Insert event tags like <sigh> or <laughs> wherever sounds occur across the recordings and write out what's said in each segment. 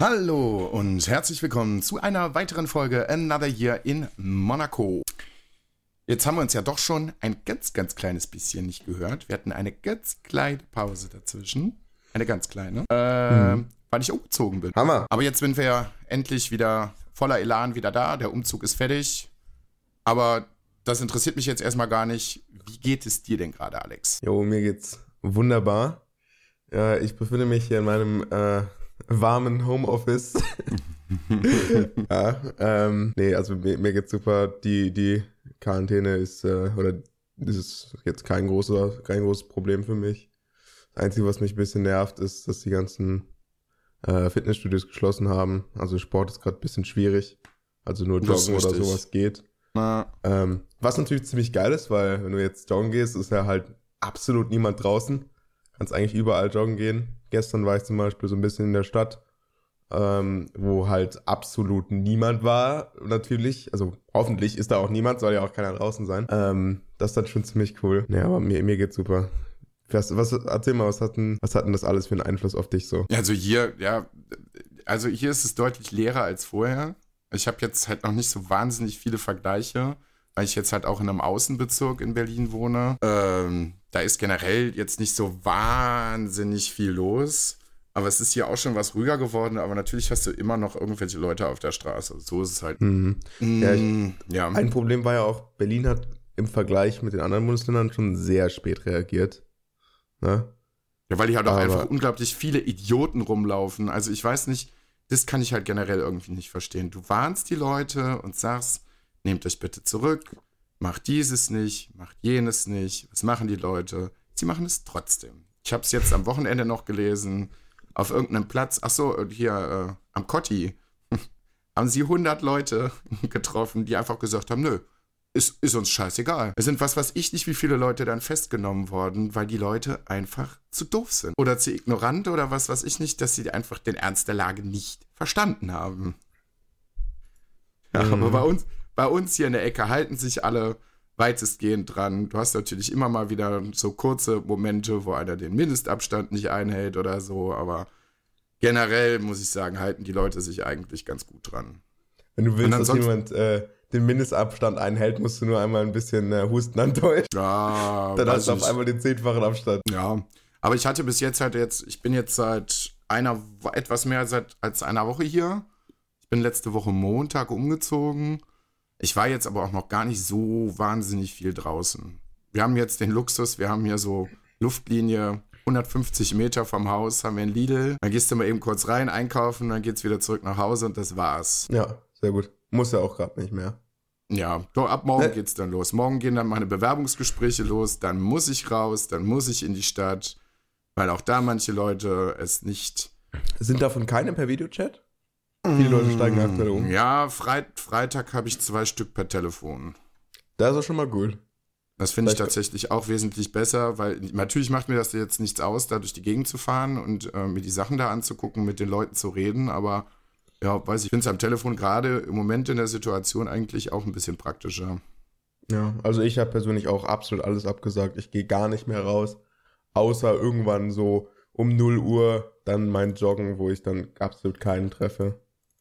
Hallo und herzlich willkommen zu einer weiteren Folge Another Year in Monaco. Jetzt haben wir uns ja doch schon ein ganz, ganz kleines bisschen nicht gehört. Wir hatten eine ganz kleine Pause dazwischen. Eine ganz kleine. Äh, mhm. Weil ich umgezogen bin. Hammer. Aber jetzt sind wir ja endlich wieder voller Elan wieder da. Der Umzug ist fertig. Aber das interessiert mich jetzt erstmal gar nicht. Wie geht es dir denn gerade, Alex? Jo, mir geht's wunderbar. Ja, ich befinde mich hier in meinem äh, warmen Homeoffice. <laughs> ja, ähm, nee, also mir, mir, geht's super. Die, die Quarantäne ist, äh, oder das ist jetzt kein, großer, kein großes Problem für mich. Das Einzige, was mich ein bisschen nervt, ist, dass die ganzen äh, Fitnessstudios geschlossen haben. Also Sport ist gerade ein bisschen schwierig. Also nur Joggen oder sowas geht. Ähm, was natürlich ziemlich geil ist, weil wenn du jetzt joggen gehst, ist ja halt absolut niemand draußen. Kannst eigentlich überall joggen gehen. Gestern war ich zum Beispiel so ein bisschen in der Stadt, ähm, wo halt absolut niemand war, natürlich. Also hoffentlich ist da auch niemand, soll ja auch keiner draußen sein. Ähm, das ist dann schon ziemlich cool. Ja, aber mir, mir geht's super. Was, was, erzähl mal, was hat, denn, was hat denn das alles für einen Einfluss auf dich so? Also hier, ja, also hier ist es deutlich leerer als vorher. Ich habe jetzt halt noch nicht so wahnsinnig viele Vergleiche, weil ich jetzt halt auch in einem Außenbezirk in Berlin wohne. Ähm, da ist generell jetzt nicht so wahnsinnig viel los. Aber es ist hier auch schon was ruhiger geworden, aber natürlich hast du immer noch irgendwelche Leute auf der Straße. So ist es halt. Mhm. Ja, ich, ja. Ein Problem war ja auch, Berlin hat im Vergleich mit den anderen Bundesländern schon sehr spät reagiert. Ne? Ja, weil hier halt auch aber einfach unglaublich viele Idioten rumlaufen. Also ich weiß nicht, das kann ich halt generell irgendwie nicht verstehen. Du warnst die Leute und sagst, nehmt euch bitte zurück, macht dieses nicht, macht jenes nicht. Was machen die Leute? Sie machen es trotzdem. Ich habe es jetzt am Wochenende noch gelesen, auf irgendeinem Platz, ach so, hier äh, am Kotti, <laughs> haben sie 100 Leute <laughs> getroffen, die einfach gesagt haben, nö, ist, ist uns scheißegal. Es sind was weiß ich nicht, wie viele Leute dann festgenommen worden, weil die Leute einfach zu doof sind. Oder zu ignorant oder was weiß ich nicht, dass sie einfach den Ernst der Lage nicht verstanden haben. Ja, mhm. aber bei uns, bei uns hier in der Ecke halten sich alle weitestgehend dran. Du hast natürlich immer mal wieder so kurze Momente, wo einer den Mindestabstand nicht einhält oder so, aber generell muss ich sagen, halten die Leute sich eigentlich ganz gut dran. Wenn du willst, dass jemand äh, den Mindestabstand einhält, musst du nur einmal ein bisschen äh, Husten antäuschen. Ja, <laughs> Dann hast du auf einmal den zehnfachen Abstand. Ja, aber ich hatte bis jetzt halt jetzt, ich bin jetzt seit einer, etwas mehr seit, als einer Woche hier. Ich bin letzte Woche Montag umgezogen. Ich war jetzt aber auch noch gar nicht so wahnsinnig viel draußen. Wir haben jetzt den Luxus, wir haben hier so Luftlinie 150 Meter vom Haus, haben wir ein Lidl. Dann gehst du mal eben kurz rein, einkaufen, dann geht's wieder zurück nach Hause und das war's. Ja, sehr gut. Muss ja auch gerade nicht mehr. Ja, doch ab morgen ne? geht's dann los. Morgen gehen dann meine Bewerbungsgespräche los, dann muss ich raus, dann muss ich in die Stadt, weil auch da manche Leute es nicht. Sind davon keine per Videochat? Viele Leute steigen aktuell um. Ja, Freit Freitag habe ich zwei Stück per Telefon. Das ist schon mal gut. Das finde ich tatsächlich auch wesentlich besser, weil natürlich macht mir das jetzt nichts aus, da durch die Gegend zu fahren und äh, mir die Sachen da anzugucken, mit den Leuten zu reden, aber ja, weiß ich, finde es am Telefon gerade im Moment in der Situation eigentlich auch ein bisschen praktischer. Ja, also ich habe persönlich auch absolut alles abgesagt. Ich gehe gar nicht mehr raus, außer irgendwann so um 0 Uhr dann mein Joggen, wo ich dann absolut keinen treffe.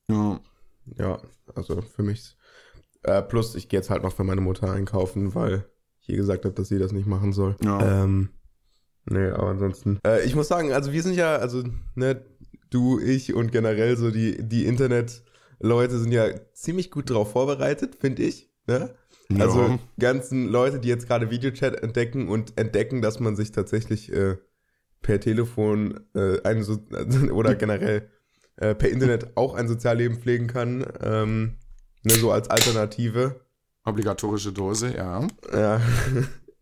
Ja. Ja, also für mich. Äh, plus, ich gehe jetzt halt noch für meine Mutter einkaufen, weil ich ihr gesagt habe, dass sie das nicht machen soll. Ja. Ähm, nee, aber ansonsten. Äh, ich muss sagen, also wir sind ja, also, ne, du, ich und generell so die, die Internet-Leute sind ja ziemlich gut darauf vorbereitet, finde ich. Ne? Ja. Also ganzen Leute, die jetzt gerade Videochat entdecken und entdecken, dass man sich tatsächlich äh, per Telefon äh, ein so <laughs> oder generell äh, per Internet auch ein Sozialleben pflegen kann, ähm, ne, so als Alternative. Obligatorische Dose, ja. Ja.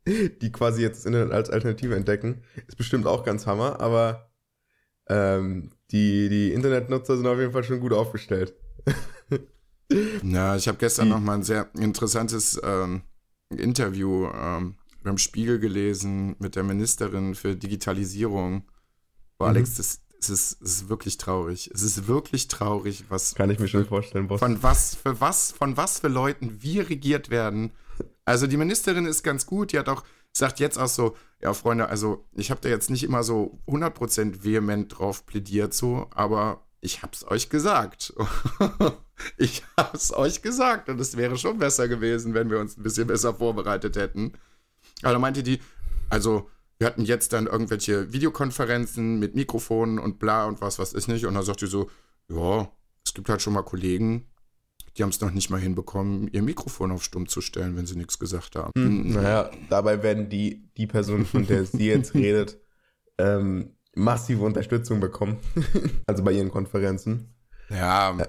<laughs> die quasi jetzt das Internet als Alternative entdecken, ist bestimmt auch ganz Hammer, aber ähm, die, die Internetnutzer sind auf jeden Fall schon gut aufgestellt. <laughs> ja, ich habe gestern noch mal ein sehr interessantes ähm, Interview ähm, beim Spiegel gelesen mit der Ministerin für Digitalisierung. Alex, mhm. das, das, ist, das ist wirklich traurig. Es ist wirklich traurig, was. Kann ich mir schon vorstellen, Boss. Von was, für was, von was für Leuten wir regiert werden. Also die Ministerin ist ganz gut, die hat auch sagt jetzt auch so, ja, Freunde, also ich habe da jetzt nicht immer so 100% vehement drauf plädiert, so, aber ich hab's euch gesagt. <laughs> ich hab's euch gesagt. Und es wäre schon besser gewesen, wenn wir uns ein bisschen besser vorbereitet hätten. Aber da meinte die, also wir hatten jetzt dann irgendwelche Videokonferenzen mit Mikrofonen und bla und was weiß ich nicht. Und dann sagt die so, ja, es gibt halt schon mal Kollegen, die haben es noch nicht mal hinbekommen, ihr Mikrofon auf stumm zu stellen, wenn sie nichts gesagt haben. Hm, naja, dabei werden die, die Person, von der sie jetzt <laughs> redet, ähm, massive Unterstützung bekommen. <laughs> also bei ihren Konferenzen. Ja. Äh,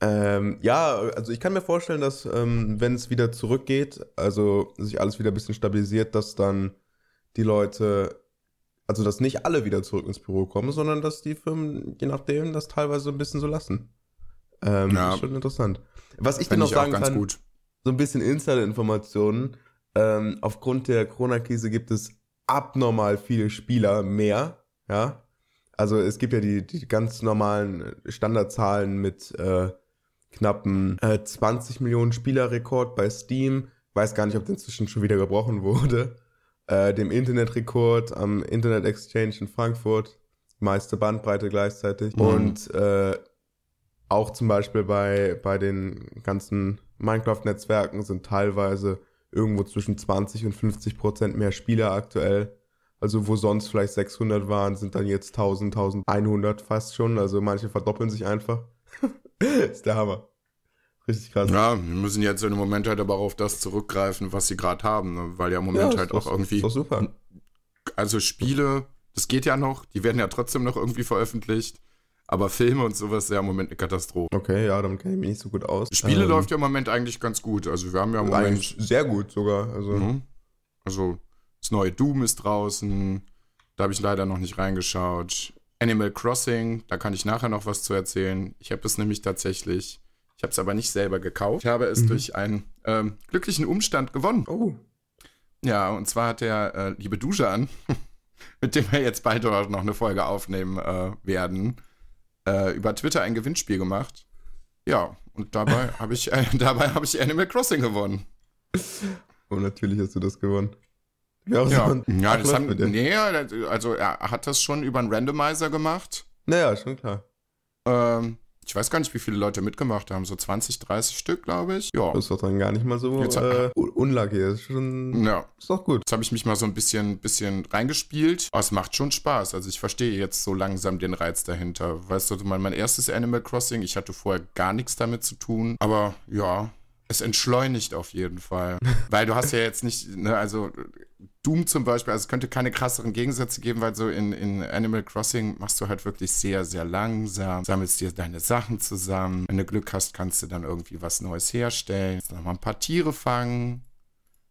ähm, ja, also ich kann mir vorstellen, dass ähm, wenn es wieder zurückgeht, also sich alles wieder ein bisschen stabilisiert, dass dann die Leute, also dass nicht alle wieder zurück ins Büro kommen, sondern dass die Firmen, je nachdem, das teilweise ein bisschen so lassen. Ähm, ja. Das ist schon interessant. Was ich dir noch sagen kann, gut. so ein bisschen Insider-Informationen. Ähm, aufgrund der Corona-Krise gibt es abnormal viele Spieler mehr, ja. Also es gibt ja die, die ganz normalen Standardzahlen mit äh, knappen äh, 20 Millionen Spielerrekord bei Steam. Weiß gar nicht, ob der inzwischen schon wieder gebrochen wurde. Äh, dem Internetrekord am Internet Exchange in Frankfurt. Meiste Bandbreite gleichzeitig. Mhm. Und äh, auch zum Beispiel bei, bei den ganzen Minecraft-Netzwerken sind teilweise irgendwo zwischen 20 und 50 Prozent mehr Spieler aktuell. Also wo sonst vielleicht 600 waren, sind dann jetzt 1000, 1100 fast schon. Also manche verdoppeln sich einfach. <laughs> ist der Hammer. Richtig krass. Ja, wir müssen jetzt im Moment halt aber auch auf das zurückgreifen, was sie gerade haben, ne? weil ja im Moment ja, halt auch irgendwie. Ist doch super. Also Spiele, das geht ja noch, die werden ja trotzdem noch irgendwie veröffentlicht. Aber Filme und sowas ist ja im Moment eine Katastrophe. Okay, ja, damit kenne ich mich nicht so gut aus. Spiele ähm, läuft ja im Moment eigentlich ganz gut. Also wir haben ja im Moment. Sehr gut sogar. Also, mhm. also das neue Doom ist draußen. Da habe ich leider noch nicht reingeschaut. Animal Crossing, da kann ich nachher noch was zu erzählen. Ich habe es nämlich tatsächlich, ich habe es aber nicht selber gekauft. Ich habe es mhm. durch einen ähm, glücklichen Umstand gewonnen. Oh. Ja, und zwar hat der äh, liebe Dujan, <laughs> mit dem wir jetzt bald noch eine Folge aufnehmen äh, werden, äh, über Twitter ein Gewinnspiel gemacht. Ja, und dabei <laughs> habe ich, äh, hab ich Animal Crossing gewonnen. Und oh, natürlich hast du das gewonnen. Ja, ja, ja das haben, nee, also er hat das schon über einen Randomizer gemacht. Naja, schon klar. Ähm, ich weiß gar nicht, wie viele Leute mitgemacht haben. So 20, 30 Stück, glaube ich. Ja. Das ist doch dann gar nicht mal so Jetzt, äh, unlucky. Das ist schon. Ja. Ist doch gut. Jetzt habe ich mich mal so ein bisschen, bisschen reingespielt. Aber es macht schon Spaß. Also ich verstehe jetzt so langsam den Reiz dahinter. Weißt du, mein, mein erstes Animal Crossing, ich hatte vorher gar nichts damit zu tun. Aber ja, es entschleunigt auf jeden Fall. <laughs> weil du hast ja jetzt nicht, ne, also Doom zum Beispiel, also es könnte keine krasseren Gegensätze geben, weil so in, in Animal Crossing machst du halt wirklich sehr, sehr langsam, sammelst dir deine Sachen zusammen. Wenn du Glück hast, kannst du dann irgendwie was Neues herstellen. Jetzt nochmal ein paar Tiere fangen,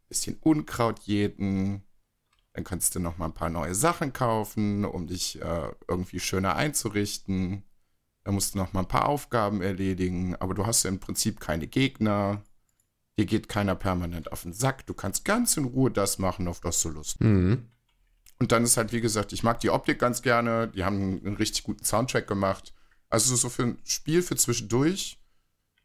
bisschen Unkraut jäten. Dann kannst du nochmal ein paar neue Sachen kaufen, um dich äh, irgendwie schöner einzurichten. Dann musst du nochmal ein paar Aufgaben erledigen, aber du hast ja im Prinzip keine Gegner. Dir geht keiner permanent auf den Sack. Du kannst ganz in Ruhe das machen, auf das du Lust hast. Mhm. Und dann ist halt, wie gesagt, ich mag die Optik ganz gerne. Die haben einen richtig guten Soundtrack gemacht. Also so für ein Spiel für zwischendurch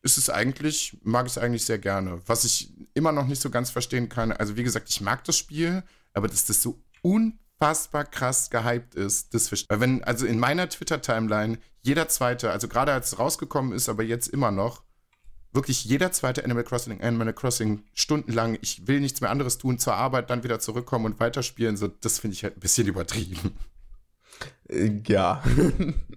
ist es eigentlich, mag ich es eigentlich sehr gerne. Was ich immer noch nicht so ganz verstehen kann, also wie gesagt, ich mag das Spiel, aber dass das so unfassbar krass gehypt ist, das Weil wenn, also in meiner Twitter-Timeline jeder zweite, also gerade als es rausgekommen ist, aber jetzt immer noch, wirklich jeder zweite Animal Crossing, Animal Crossing stundenlang, ich will nichts mehr anderes tun, zur Arbeit, dann wieder zurückkommen und weiterspielen, so, das finde ich halt ein bisschen übertrieben. Äh, ja.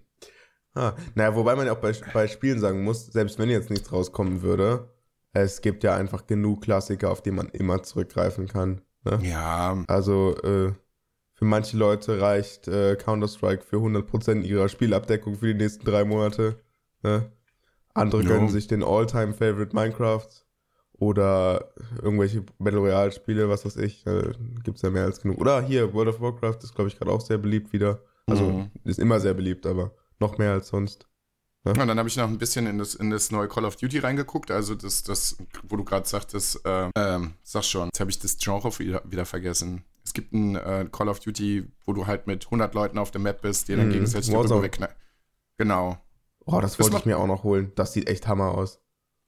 <laughs> ah, naja, wobei man ja auch bei, bei Spielen sagen muss, selbst wenn jetzt nichts rauskommen würde, es gibt ja einfach genug Klassiker, auf die man immer zurückgreifen kann. Ne? Ja. Also, äh, für manche Leute reicht äh, Counter-Strike für 100% ihrer Spielabdeckung für die nächsten drei Monate. Ne? Andere jo. gönnen sich den All-Time-Favorite Minecraft oder irgendwelche Battle Royale-Spiele, was weiß ich. Da gibt's ja mehr als genug. Oder hier, World of Warcraft ist, glaube ich, gerade auch sehr beliebt wieder. Also mhm. ist immer sehr beliebt, aber noch mehr als sonst. Ja, und dann habe ich noch ein bisschen in das, in das neue Call of Duty reingeguckt. Also das, das wo du gerade sagtest, äh, ähm, sag schon, jetzt habe ich das Genre wieder, wieder vergessen. Es gibt ein äh, Call of Duty, wo du halt mit 100 Leuten auf der Map bist, die dann mhm. gegenseitig darüber wegknallen. Genau. Oh, das wollte ich mir auch noch holen. Das sieht echt Hammer aus.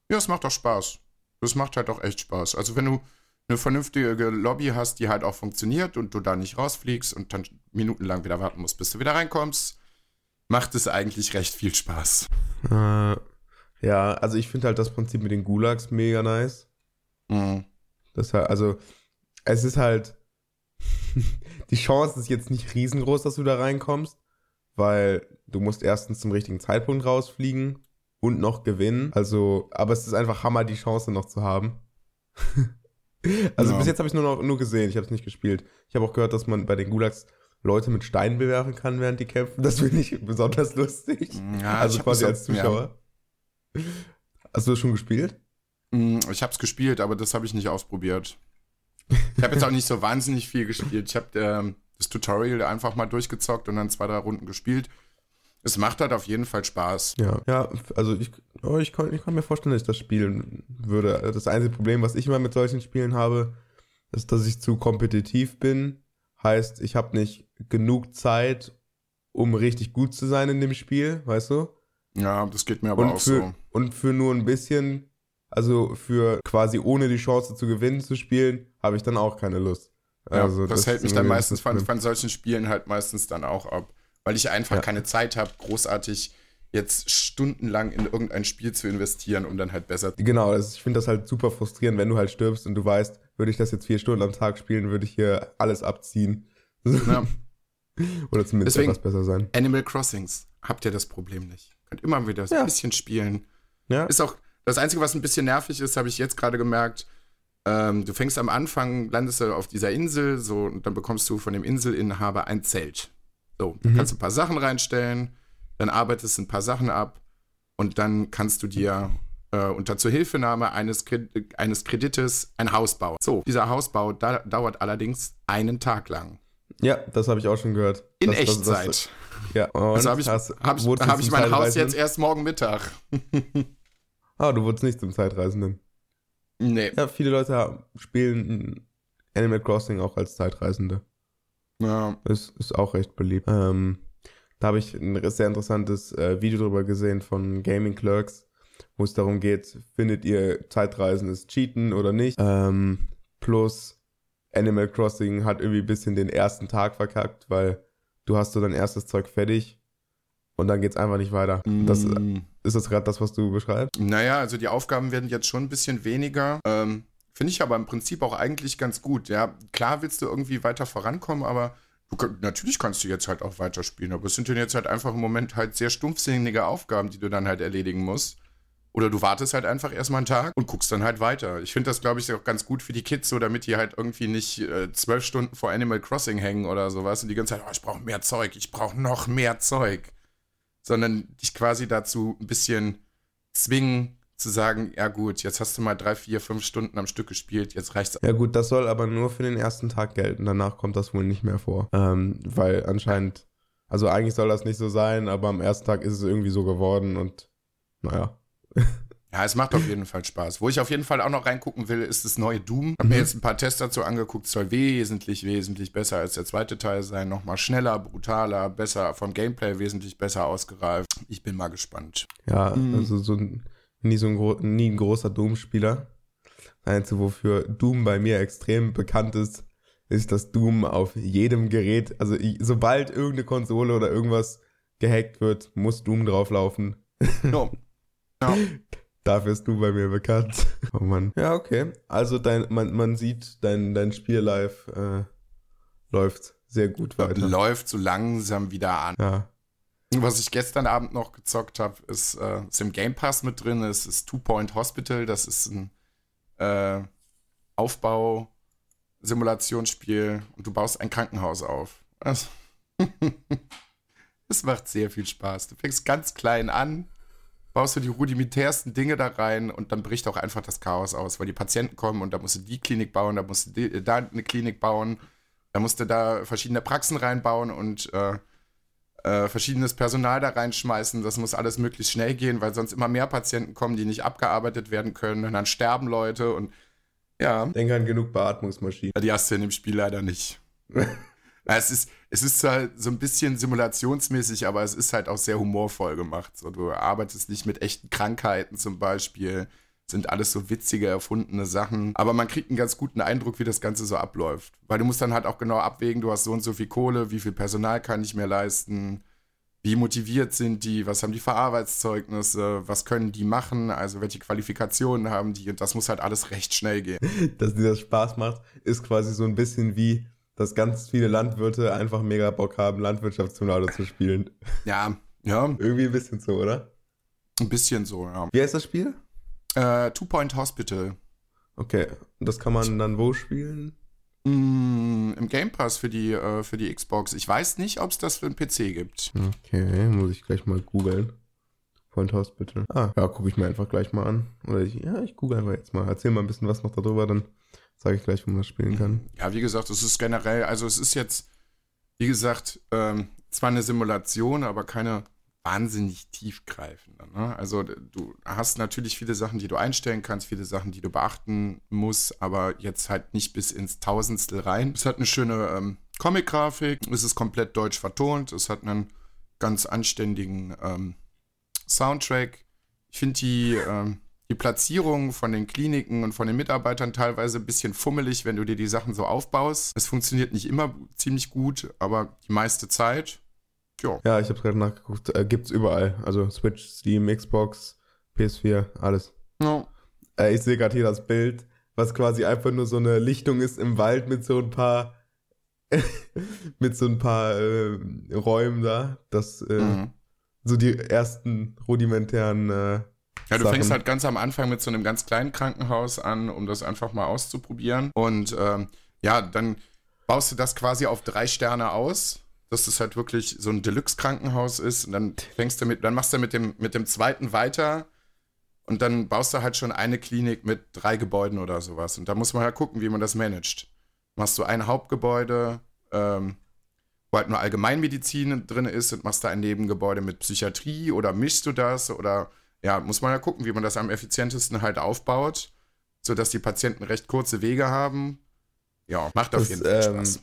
Ja, es macht auch Spaß. Das macht halt auch echt Spaß. Also wenn du eine vernünftige Lobby hast, die halt auch funktioniert und du da nicht rausfliegst und dann minutenlang wieder warten musst, bis du wieder reinkommst, macht es eigentlich recht viel Spaß. Äh, ja, also ich finde halt das Prinzip mit den Gulags mega nice. Mhm. Das halt, also, es ist halt, <laughs> die Chance ist jetzt nicht riesengroß, dass du da reinkommst, weil du musst erstens zum richtigen Zeitpunkt rausfliegen und noch gewinnen. Also, aber es ist einfach Hammer, die Chance noch zu haben. <laughs> also Ja. bis jetzt habe ich nur noch nur gesehen, ich habe es nicht gespielt. Ich habe auch gehört, dass man bei den Gulags Leute mit Steinen bewerfen kann, während die kämpfen. Das finde ich besonders <laughs> lustig. Ja, also quasi als Zuschauer. Hast du das schon gespielt? Mm, Ich habe es gespielt, aber das habe ich nicht ausprobiert. Ich habe jetzt auch nicht so wahnsinnig viel gespielt. Ich habe ähm, das Tutorial einfach mal durchgezockt und dann zwei, drei Runden gespielt. Es macht halt auf jeden Fall Spaß. Ja. Ja, also ich, oh, ich, kann, ich kann mir vorstellen, dass ich das spielen würde. Das einzige Problem, was ich immer mit solchen Spielen habe, ist, dass ich zu kompetitiv bin. Heißt, ich habe nicht genug Zeit, um richtig gut zu sein in dem Spiel, weißt du? Ja, das geht mir aber Und auch für, so. und für nur ein bisschen, also für quasi ohne die Chance zu gewinnen zu spielen, habe ich dann auch keine Lust. Ja, also das, hält ist mich dann meistens das von, von solchen Spielen halt meistens dann auch ab. Weil ich einfach Ja. keine Zeit habe, großartig jetzt stundenlang in irgendein Spiel zu investieren, um dann halt besser Genau, also ich finde das halt super frustrierend, wenn du halt stirbst und du weißt, würde ich das jetzt vier Stunden am Tag spielen, würde ich hier alles abziehen. Ja. <laughs> Oder zumindest Deswegen- etwas besser sein. Animal Crossings, habt ihr das Problem nicht. Könnt immer wieder so ein bisschen spielen. Ja, Ist auch das Einzige, was ein bisschen nervig ist, habe ich jetzt gerade gemerkt. Ähm, du fängst am Anfang, landest du auf dieser Insel, so, und dann bekommst du von dem Inselinhaber ein Zelt. So, Mhm. kannst du ein paar Sachen reinstellen, dann arbeitest du ein paar Sachen ab und dann kannst du dir äh, unter Zuhilfenahme eines, eines Kredites ein Haus bauen. So, dieser Hausbau da dauert allerdings einen Tag lang. ja das habe ich auch schon gehört. In Das- das- Echtzeit. Das, ja, und also habe ich, hast- hab ich, hab ich mein Haus jetzt erst morgen Mittag. <laughs> Ah, du wurdest nicht zum Zeitreisenden. Nee. Ja, viele Leute haben- spielen Animal Crossing auch als Zeitreisende. Ja. Das ist auch recht beliebt. Ähm, da habe ich ein sehr interessantes äh, Video drüber gesehen von Gaming Clerks, wo es darum geht, findet ihr Zeitreisen ist Cheaten oder nicht? Ähm, plus Animal Crossing hat irgendwie ein bisschen den ersten Tag verkackt, weil du hast so dein erstes Zeug fertig und dann geht's einfach nicht weiter. Das, Mm. ist das gerade das, was du beschreibst? Naja, also die Aufgaben werden jetzt schon ein bisschen weniger. Ähm, Finde ich aber im Prinzip auch eigentlich ganz gut. Ja, klar willst du irgendwie weiter vorankommen, aber du, natürlich kannst du jetzt halt auch weiterspielen. Aber es sind ja jetzt halt einfach im Moment halt sehr stumpfsinnige Aufgaben, die du dann halt erledigen musst. Oder du wartest halt einfach erstmal einen Tag und guckst dann halt weiter. Ich finde das, glaube ich, auch ganz gut für die Kids, so damit die halt irgendwie nicht äh, zwölf Stunden vor Animal Crossing hängen oder sowas und die ganze Zeit, oh, ich brauche mehr Zeug, ich brauche noch mehr Zeug. Sondern dich quasi dazu ein bisschen zwingen zu sagen, ja gut, jetzt hast du mal drei, vier, fünf Stunden am Stück gespielt, jetzt reicht's. Ja gut, das soll aber nur für den ersten Tag gelten. Danach kommt das wohl nicht mehr vor. Ähm, weil anscheinend, also eigentlich soll das nicht so sein, aber am ersten Tag ist es irgendwie so geworden und naja. <laughs> Ja, es macht auf jeden Fall Spaß. Wo ich auf jeden Fall auch noch reingucken will, ist das neue Doom. Hab Mhm. mir jetzt ein paar Tests dazu angeguckt, soll wesentlich, wesentlich besser als der zweite Teil sein. Nochmal schneller, brutaler, besser, vom Gameplay wesentlich besser ausgereift. Ich bin mal gespannt. Ja, Mhm. also so ein, nie so ein, nie ein großer Doom-Spieler. Einzige, wofür Doom bei mir extrem bekannt ist, ist, dass Doom auf jedem Gerät, also sobald irgendeine Konsole oder irgendwas gehackt wird, muss Doom drauflaufen. No. <laughs> Ja. Dafür ist du bei mir bekannt. <laughs> Oh Mann. Ja, okay. Also dein, man, man sieht, dein, dein Spiel live äh, läuft sehr gut weiter. Läuft so langsam wieder an. Ja. Was ich gestern Abend noch gezockt habe, ist, äh, ist im Game Pass mit drin, ist, ist Two Point Hospital. Das ist ein äh, Aufbau-Simulationsspiel und du baust ein Krankenhaus auf. Also, <laughs> Es macht sehr viel Spaß. Du fängst ganz klein an, baust du die rudimentärsten Dinge da rein und dann bricht auch einfach das Chaos aus, weil die Patienten kommen und da musst du die Klinik bauen, da musst du die, da eine Klinik bauen, da musst du da verschiedene Praxen reinbauen und äh, äh, verschiedenes Personal da reinschmeißen. Das muss alles möglichst schnell gehen, weil sonst immer mehr Patienten kommen, die nicht abgearbeitet werden können und dann sterben Leute und ja, Denk an genug Beatmungsmaschinen. die hast du in dem Spiel leider nicht. <laughs> Es ist, es ist zwar so ein bisschen simulationsmäßig, aber es ist halt auch sehr humorvoll gemacht. So, du arbeitest nicht mit echten Krankheiten zum Beispiel. Sind alles so witzige, erfundene Sachen. Aber man kriegt einen ganz guten Eindruck, wie das Ganze so abläuft. Weil du musst dann halt auch genau abwägen, du hast so und so viel Kohle, wie viel Personal kann ich mir leisten. wie motiviert sind die, was haben die für Arbeitszeugnisse, was können die machen, also welche Qualifikationen haben die und das muss halt alles recht schnell gehen. <laughs> Dass dir das Spaß macht, ist quasi so ein bisschen wie, dass ganz viele Landwirte einfach mega Bock haben, Landwirtschaftssimulator zu spielen. Ja, ja. Irgendwie ein bisschen so, oder? Ein bisschen so, ja. Wie heißt das Spiel? Äh, Two Point Hospital. Okay, und das kann man dann wo spielen? Mm, Im Game Pass für die, äh, für die Xbox. Ich weiß nicht, ob es das für den PC gibt. Okay, muss ich gleich mal googeln. Point Hospital. Ah, ja, gucke ich mir einfach gleich mal an. Oder ich, ja, ich google einfach jetzt mal. Erzähl mal ein bisschen was noch darüber, dann sage ich gleich, wo man das spielen kann. Ja, wie gesagt, es ist generell, also es ist jetzt, wie gesagt, ähm, zwar eine Simulation, aber keine wahnsinnig tiefgreifende. Ne? Also du hast natürlich viele Sachen, die du einstellen kannst, viele Sachen, die du beachten musst, aber jetzt halt nicht bis ins Tausendstel rein. Es hat eine schöne ähm, Comic-Grafik, es ist komplett deutsch vertont, es hat einen ganz anständigen ähm, Soundtrack. Ich finde die, ähm, die Platzierung von den Kliniken und von den Mitarbeitern teilweise ein bisschen fummelig, wenn du dir die Sachen so aufbaust. Es funktioniert nicht immer ziemlich gut, aber die meiste Zeit ja. Ja, ich habe gerade nachgeguckt. Äh, gibt's überall. Also Switch, Steam, Xbox, PS4, alles. Ja. Äh, ich sehe gerade hier das Bild, was quasi einfach nur so eine Lichtung ist im Wald mit so ein paar <laughs> mit so ein paar äh, Räumen da. Das äh, mhm. so die ersten rudimentären äh, ja, du Sachen. fängst halt ganz am Anfang mit so einem ganz kleinen Krankenhaus an, um das einfach mal auszuprobieren. Und ähm, ja, dann baust du das quasi auf drei Sterne aus dass das halt wirklich so ein Deluxe-Krankenhaus ist. Und dann fängst du mit, dann machst du mit dem, mit dem zweiten weiter und dann baust du halt schon eine Klinik mit drei Gebäuden oder sowas. Und da muss man halt gucken, wie man das managt. Machst du ein Hauptgebäude, ähm, wo halt nur Allgemeinmedizin drin ist und machst da ein Nebengebäude mit Psychiatrie oder mischst du das oder ja, muss man ja gucken, wie man das am effizientesten halt aufbaut, sodass die Patienten recht kurze Wege haben. Ja, macht auf das, jeden Fall Spaß. Ähm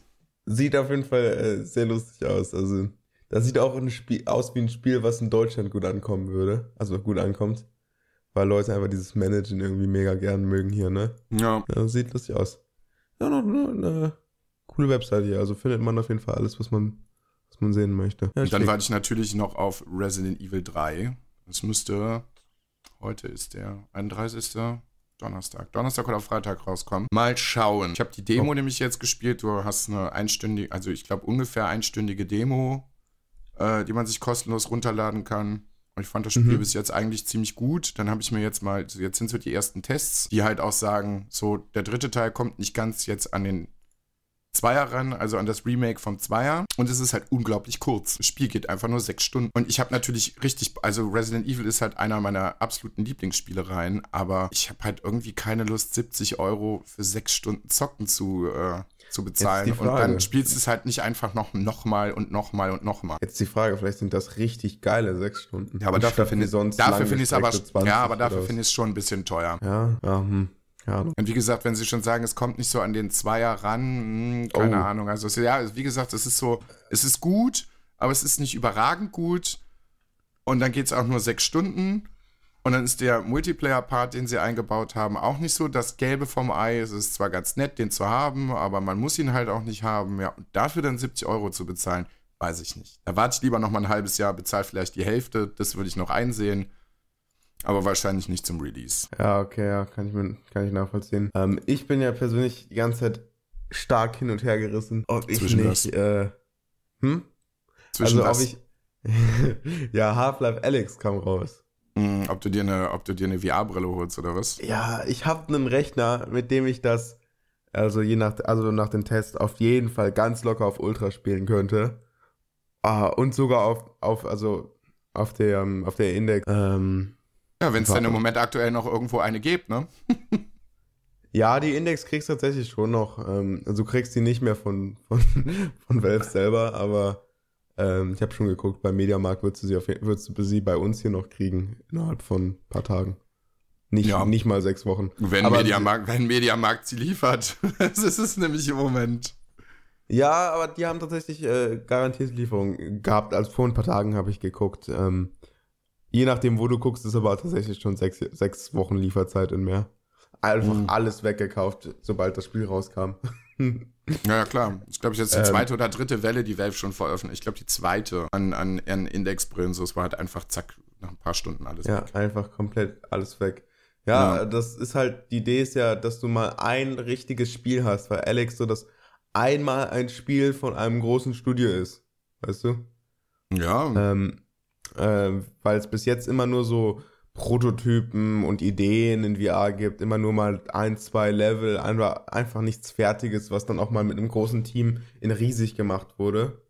Sieht auf jeden Fall äh, sehr lustig aus. Also, das sieht auch ein Spiel, aus wie ein Spiel, was in Deutschland gut ankommen würde. Also gut ankommt. Weil Leute einfach dieses Managen irgendwie mega gern mögen hier, ne? Ja. ja sieht lustig aus. Ja, noch eine, eine coole Webseite hier. Also findet man auf jeden Fall alles, was man, was man sehen möchte. Ja, Und dann warte ich natürlich noch auf Resident Evil 3. Das müsste, heute ist der 31. Donnerstag. Donnerstag oder Freitag rauskommen. Mal schauen. Ich habe die Demo oh. nämlich jetzt gespielt. Du hast eine einstündige, also ich glaube ungefähr einstündige Demo, äh, die man sich kostenlos runterladen kann. Und ich fand das Spiel mhm. bis jetzt eigentlich ziemlich gut. Dann habe ich mir jetzt mal, jetzt sind so die ersten Tests, die halt auch sagen, so der dritte Teil kommt nicht ganz jetzt an den Zweier ran, also an das Remake vom Zweier. Und es ist halt unglaublich kurz. Das Spiel geht einfach nur sechs Stunden. Und ich habe natürlich richtig, also Resident Evil ist halt einer meiner absoluten Lieblingsspielereien, aber ich habe halt irgendwie keine Lust, 70 Euro für sechs Stunden Zocken zu, äh, zu bezahlen. Und dann spielst du es halt nicht einfach noch, noch mal und noch mal und noch mal. Jetzt die Frage, vielleicht sind das richtig geile sechs Stunden. Ja, aber dafür finde ich sonst dafür finde ich es aber ja, aber dafür finde ich es schon ein bisschen teuer. Ja, ja hm. Keine Und wie gesagt, wenn Sie schon sagen, es kommt nicht so an den Zweier ran, mh, hm, keine oh. Ahnung. Also, es, ja, wie gesagt, es ist so, es ist gut, aber es ist nicht überragend gut. Und dann geht es auch nur sechs Stunden. Und dann ist der Multiplayer-Part, den sie eingebaut haben, auch nicht so das Gelbe vom Ei. Es ist zwar ganz nett, den zu haben, aber man muss ihn halt auch nicht haben. Ja, und dafür dann 70 Euro zu bezahlen, weiß ich nicht. Da warte ich lieber noch mal ein halbes Jahr, bezahle vielleicht die Hälfte. Das würde ich noch einsehen. Aber wahrscheinlich nicht zum Release. Ja, okay, ja, kann ich, kann ich nachvollziehen. Ähm, ich bin ja persönlich die ganze Zeit stark hin und her gerissen, ob ich Zwischen nicht, äh, hm? Zwischen also, was? ob ich, <laughs> ja, Half-Life Alex kam raus. Mm, ob du dir eine, ob du dir eine VR-Brille holst oder was? Ja, ich habe einen Rechner, mit dem ich das, also je nach, also nach dem Test auf jeden Fall ganz locker auf Ultra spielen könnte. Ah, und sogar auf, auf, also auf der, auf der Index, ähm, ja, wenn es denn im Moment aktuell noch irgendwo eine gibt, ne? <laughs> ja, die Index kriegst du tatsächlich schon noch. Ähm, also du kriegst die nicht mehr von, von, <laughs> von Valve selber, aber ähm, ich habe schon geguckt, bei Mediamarkt würdest du, sie auf, würdest du sie bei uns hier noch kriegen, innerhalb von ein paar Tagen. Nicht, ja. nicht mal sechs Wochen. Wenn aber Mediamarkt, wenn Mediamarkt sie liefert. <laughs> das ist es nämlich im Moment. Ja, aber die haben tatsächlich äh, garantierte Lieferung gehabt. Also vor ein paar Tagen habe ich geguckt. Ähm, Je nachdem, wo du guckst, ist aber tatsächlich schon sechs, sechs Wochen Lieferzeit in mehr. Einfach mhm. alles weggekauft, sobald das Spiel rauskam. <laughs> Ja, klar. Ich glaube, jetzt die ähm, zweite oder dritte Welle, die Valve schon veröffentlicht. Ich glaube, die zweite an, an, an Indexbrillen. So, es war halt einfach zack, nach ein paar Stunden alles ja, weg. Ja, einfach komplett alles weg. Ja, ja, das ist halt, die Idee ist ja, dass du mal ein richtiges Spiel hast, weil Alex so das einmal ein Spiel von einem großen Studio ist. Weißt du? Ja. Ähm, äh, weil es bis jetzt immer nur so Prototypen und Ideen in VR gibt, immer nur mal ein, zwei Level, einfach, einfach nichts Fertiges, was dann auch mal mit einem großen Team in riesig gemacht wurde.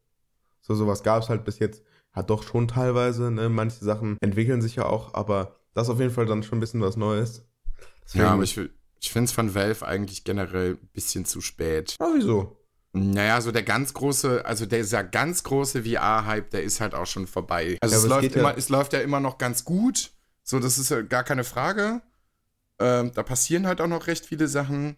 So sowas gab es halt bis jetzt, hat doch schon teilweise, ne? Manche Sachen entwickeln sich ja auch, aber das ist auf jeden Fall dann schon ein bisschen was Neues. Deswegen, ja, aber ich, ich finde es von Valve eigentlich generell ein bisschen zu spät. Ah, wieso? Naja, so der ganz große, also dieser ganz große VR-Hype, der ist halt auch schon vorbei. Also ja, es, läuft immer, ja es läuft ja immer noch ganz gut. So, das ist ja gar keine Frage. Ähm, da passieren halt auch noch recht viele Sachen.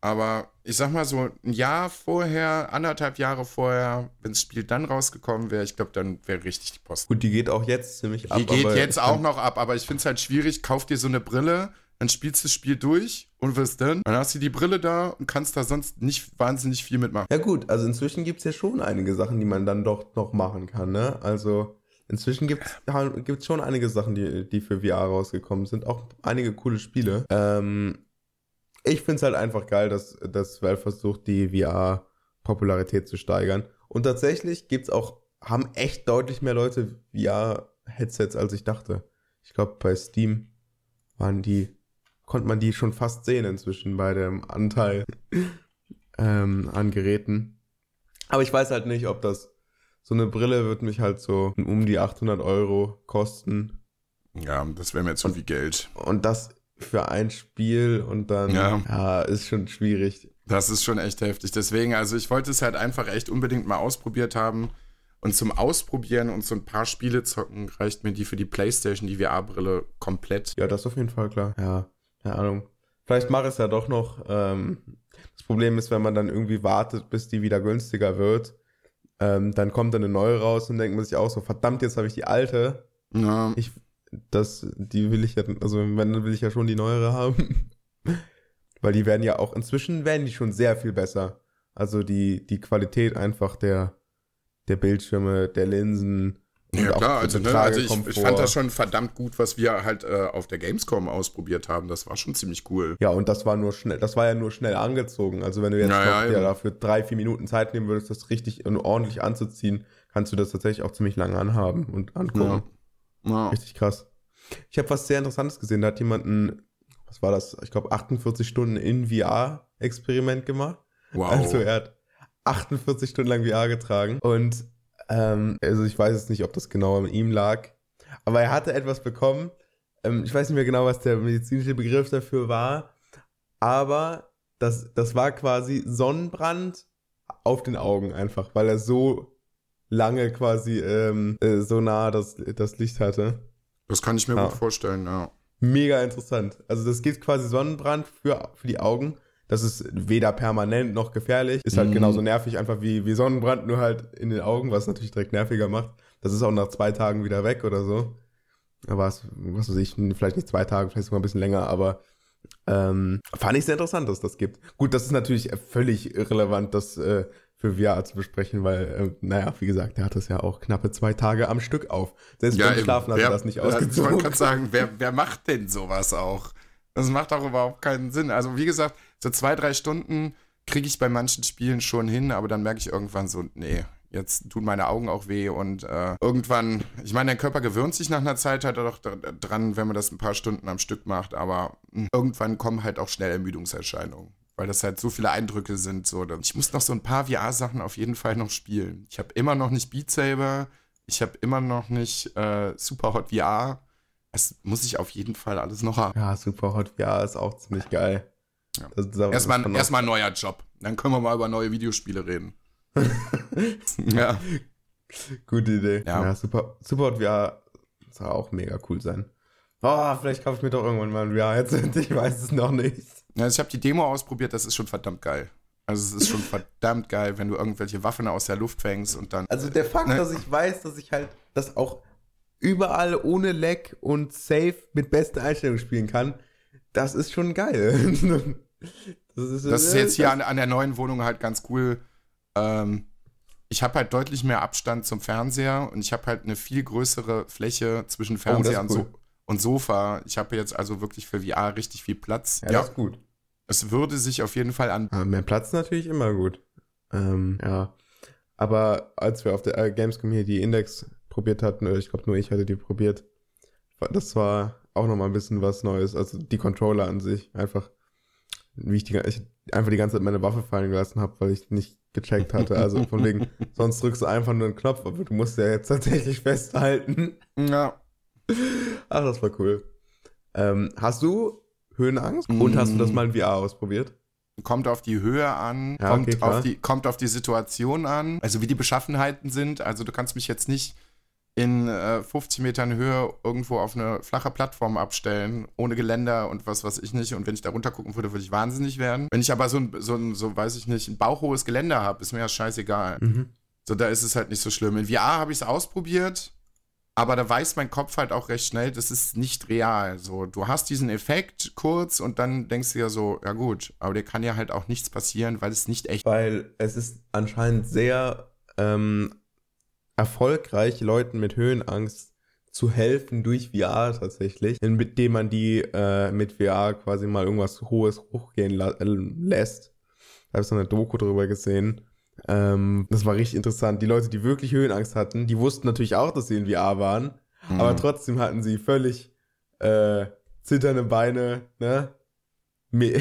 Aber ich sag mal so, ein Jahr vorher, anderthalb Jahre vorher, wenn das Spiel dann rausgekommen wäre, ich glaube, dann wäre richtig die Post. Gut, die geht auch jetzt ziemlich ab. Die geht jetzt auch noch ab, aber ich finde es halt schwierig. Kauf dir so eine Brille, dann spielst du das Spiel durch und wirst dann, dann hast du die Brille da und kannst da sonst nicht wahnsinnig viel mitmachen. Ja gut, also inzwischen gibt es ja schon einige Sachen, die man dann doch noch machen kann, ne? Also inzwischen gibt es schon einige Sachen, die, die für VR rausgekommen sind, auch einige coole Spiele. Ähm, ich finde es halt einfach geil, dass, dass Valve versucht, die VR-Popularität zu steigern. Und tatsächlich gibt's auch, haben echt deutlich mehr Leute VR-Headsets, als ich dachte. Ich glaube, bei Steam waren die, konnte man die schon fast sehen inzwischen bei dem Anteil ähm, an Geräten. Aber ich weiß halt nicht, ob das, so eine Brille wird mich halt so um die 800 Euro kosten. Ja, das wäre mir zu viel Geld. Und das für ein Spiel und dann ja. ja. ist schon schwierig. Das ist schon echt heftig. Deswegen, also ich wollte es halt einfach echt unbedingt mal ausprobiert haben. Und zum Ausprobieren und so ein paar Spiele zocken reicht mir die für die Playstation, die VR-Brille komplett. Ja, das ist auf jeden Fall klar. Ja, keine Ahnung. Vielleicht mache ich es ja doch noch. Ähm, das Problem ist, wenn man dann irgendwie wartet, bis die wieder günstiger wird, ähm, dann kommt dann eine neue raus und denkt man sich auch so, verdammt, jetzt habe ich die alte. Ja. Ich, das, die will ich ja, also wenn, dann will ich ja schon die neuere haben. <laughs> Weil die werden ja auch, inzwischen werden die schon sehr viel besser. Also die, die Qualität einfach der, der Bildschirme, der Linsen. Ja klar, also, ne, also ich, ich, fand das schon verdammt gut, was wir halt äh, auf der Gamescom ausprobiert haben. Das war schon ziemlich cool. Ja, und das war nur schnell, das war ja nur schnell angezogen. Also wenn du jetzt ja, noch, ja, dafür drei, vier Minuten Zeit nehmen würdest, das richtig und ordentlich anzuziehen, kannst du das tatsächlich auch ziemlich lange anhaben und angucken. Ja. Ja. Richtig krass. Ich habe was sehr Interessantes gesehen. Da hat jemand ein, was war das? Ich glaube, 48 Stunden in VR-Experiment gemacht. Wow. Also er hat 48 Stunden lang VR getragen. Und ähm, also ich weiß jetzt nicht, ob das genau an ihm lag. Aber er hatte etwas bekommen. Ähm, ich weiß nicht mehr genau, was der medizinische Begriff dafür war. Aber das, das war quasi Sonnenbrand auf den Augen einfach, weil er so lange quasi ähm, äh, so nah das, das Licht hatte. Das kann ich mir ja. gut vorstellen, ja. Mega interessant. Also das gibt quasi Sonnenbrand für, für die Augen. Das ist weder permanent noch gefährlich. Ist halt mhm. genauso nervig einfach wie, wie Sonnenbrand, nur halt in den Augen, was natürlich direkt nerviger macht. Das ist auch nach zwei Tagen wieder weg oder so. Aber was, was weiß ich, vielleicht nicht zwei Tage, vielleicht sogar ein bisschen länger, aber ähm, fand ich sehr interessant, dass das gibt. Gut, das ist natürlich völlig irrelevant, dass äh, für VR zu besprechen, weil, äh, naja, wie gesagt, der hat das ja auch knappe zwei Tage am Stück auf. Selbst ja, beim Schlafen hat er das nicht ausgezogen. Man kann sagen, wer, wer macht denn sowas auch? Das macht auch überhaupt keinen Sinn. Also, wie gesagt, so zwei, drei Stunden kriege ich bei manchen Spielen schon hin, aber dann merke ich irgendwann so, nee, jetzt tun meine Augen auch weh und äh, irgendwann, ich meine, der Körper gewöhnt sich nach einer Zeit halt auch dran, wenn man das ein paar Stunden am Stück macht, aber hm, irgendwann kommen halt auch schnell Ermüdungserscheinungen weil das halt so viele Eindrücke sind. So. Ich muss noch so ein paar VR-Sachen auf jeden Fall noch spielen. Ich habe immer noch nicht Beat Saber, ich habe immer noch nicht äh, Super Hot VR. Das muss ich auf jeden Fall alles noch haben. Ja, Super Hot VR ist auch ziemlich geil. Ja. Erstmal erst ein neuer Job. Dann können wir mal über neue Videospiele reden. <laughs> ja. Gute Idee. Ja, ja Super, Super Hot VR soll auch mega cool sein. Oh, vielleicht kaufe ich mir doch irgendwann mal ein VR-Headset. <laughs> Ich weiß es noch nicht. Also ich habe die Demo ausprobiert, das ist schon verdammt geil. Also es ist schon verdammt geil, wenn du irgendwelche Waffen aus der Luft fängst und dann. Also der Fakt, ne? dass ich weiß, dass ich halt das auch überall ohne Lag und safe mit bester Einstellung spielen kann, das ist schon geil. <laughs> Das ist, das ist jetzt hier an, an, der neuen Wohnung halt ganz cool. Ähm, ich habe halt deutlich mehr Abstand zum Fernseher und ich habe halt eine viel größere Fläche zwischen oh, Fernseher oh, und, cool. so und, Sofa. Ich habe jetzt also wirklich für VR richtig viel Platz. Ja, ja, das ist gut. Es würde sich auf jeden Fall an. Ja, mehr Platz natürlich immer gut. Ähm, ja. Aber als wir auf der äh, Gamescom hier die Index probiert hatten, oder ich glaube nur ich hatte die probiert, das war auch nochmal ein bisschen was Neues. Also die Controller an sich. Einfach, wie ich, die, ich einfach die ganze Zeit meine Waffe fallen gelassen habe, weil ich nicht gecheckt hatte. Also von wegen, <laughs> sonst drückst du einfach nur einen Knopf, aber du musst ja jetzt tatsächlich festhalten. Ja. Ach, das war cool. Ähm, hast du Höhenangst? Mm. Und hast du das mal in VR ausprobiert? Kommt auf die Höhe an, ja, kommt, okay, auf die, kommt auf die Situation an, also wie die Beschaffenheiten sind. Also du kannst mich jetzt nicht in äh, 50 Metern Höhe irgendwo auf eine flache Plattform abstellen, ohne Geländer und was weiß ich nicht. Und wenn ich da runter gucken würde, würde ich wahnsinnig werden. Wenn ich aber so ein, so ein, so weiß ich nicht, ein bauchhohes Geländer habe, ist mir ja scheißegal. Mhm. So, da ist es halt nicht so schlimm. In VR habe ich es ausprobiert, aber da weiß mein Kopf halt auch recht schnell, das ist nicht real. So, du hast diesen Effekt kurz und dann denkst du ja so, ja gut, aber dir kann ja halt auch nichts passieren, weil es nicht echt. Weil es ist anscheinend sehr ähm, erfolgreich, Leuten mit Höhenangst zu helfen durch VR tatsächlich, indem man die äh, mit VR quasi mal irgendwas Hohes hochgehen äh, lässt. Da habe ich so eine Doku drüber gesehen. Ähm, das war richtig interessant. Die Leute, die wirklich Höhenangst hatten, die wussten natürlich auch, dass sie in VR waren, mhm. aber trotzdem hatten sie völlig äh, zitternde Beine, ne? naja,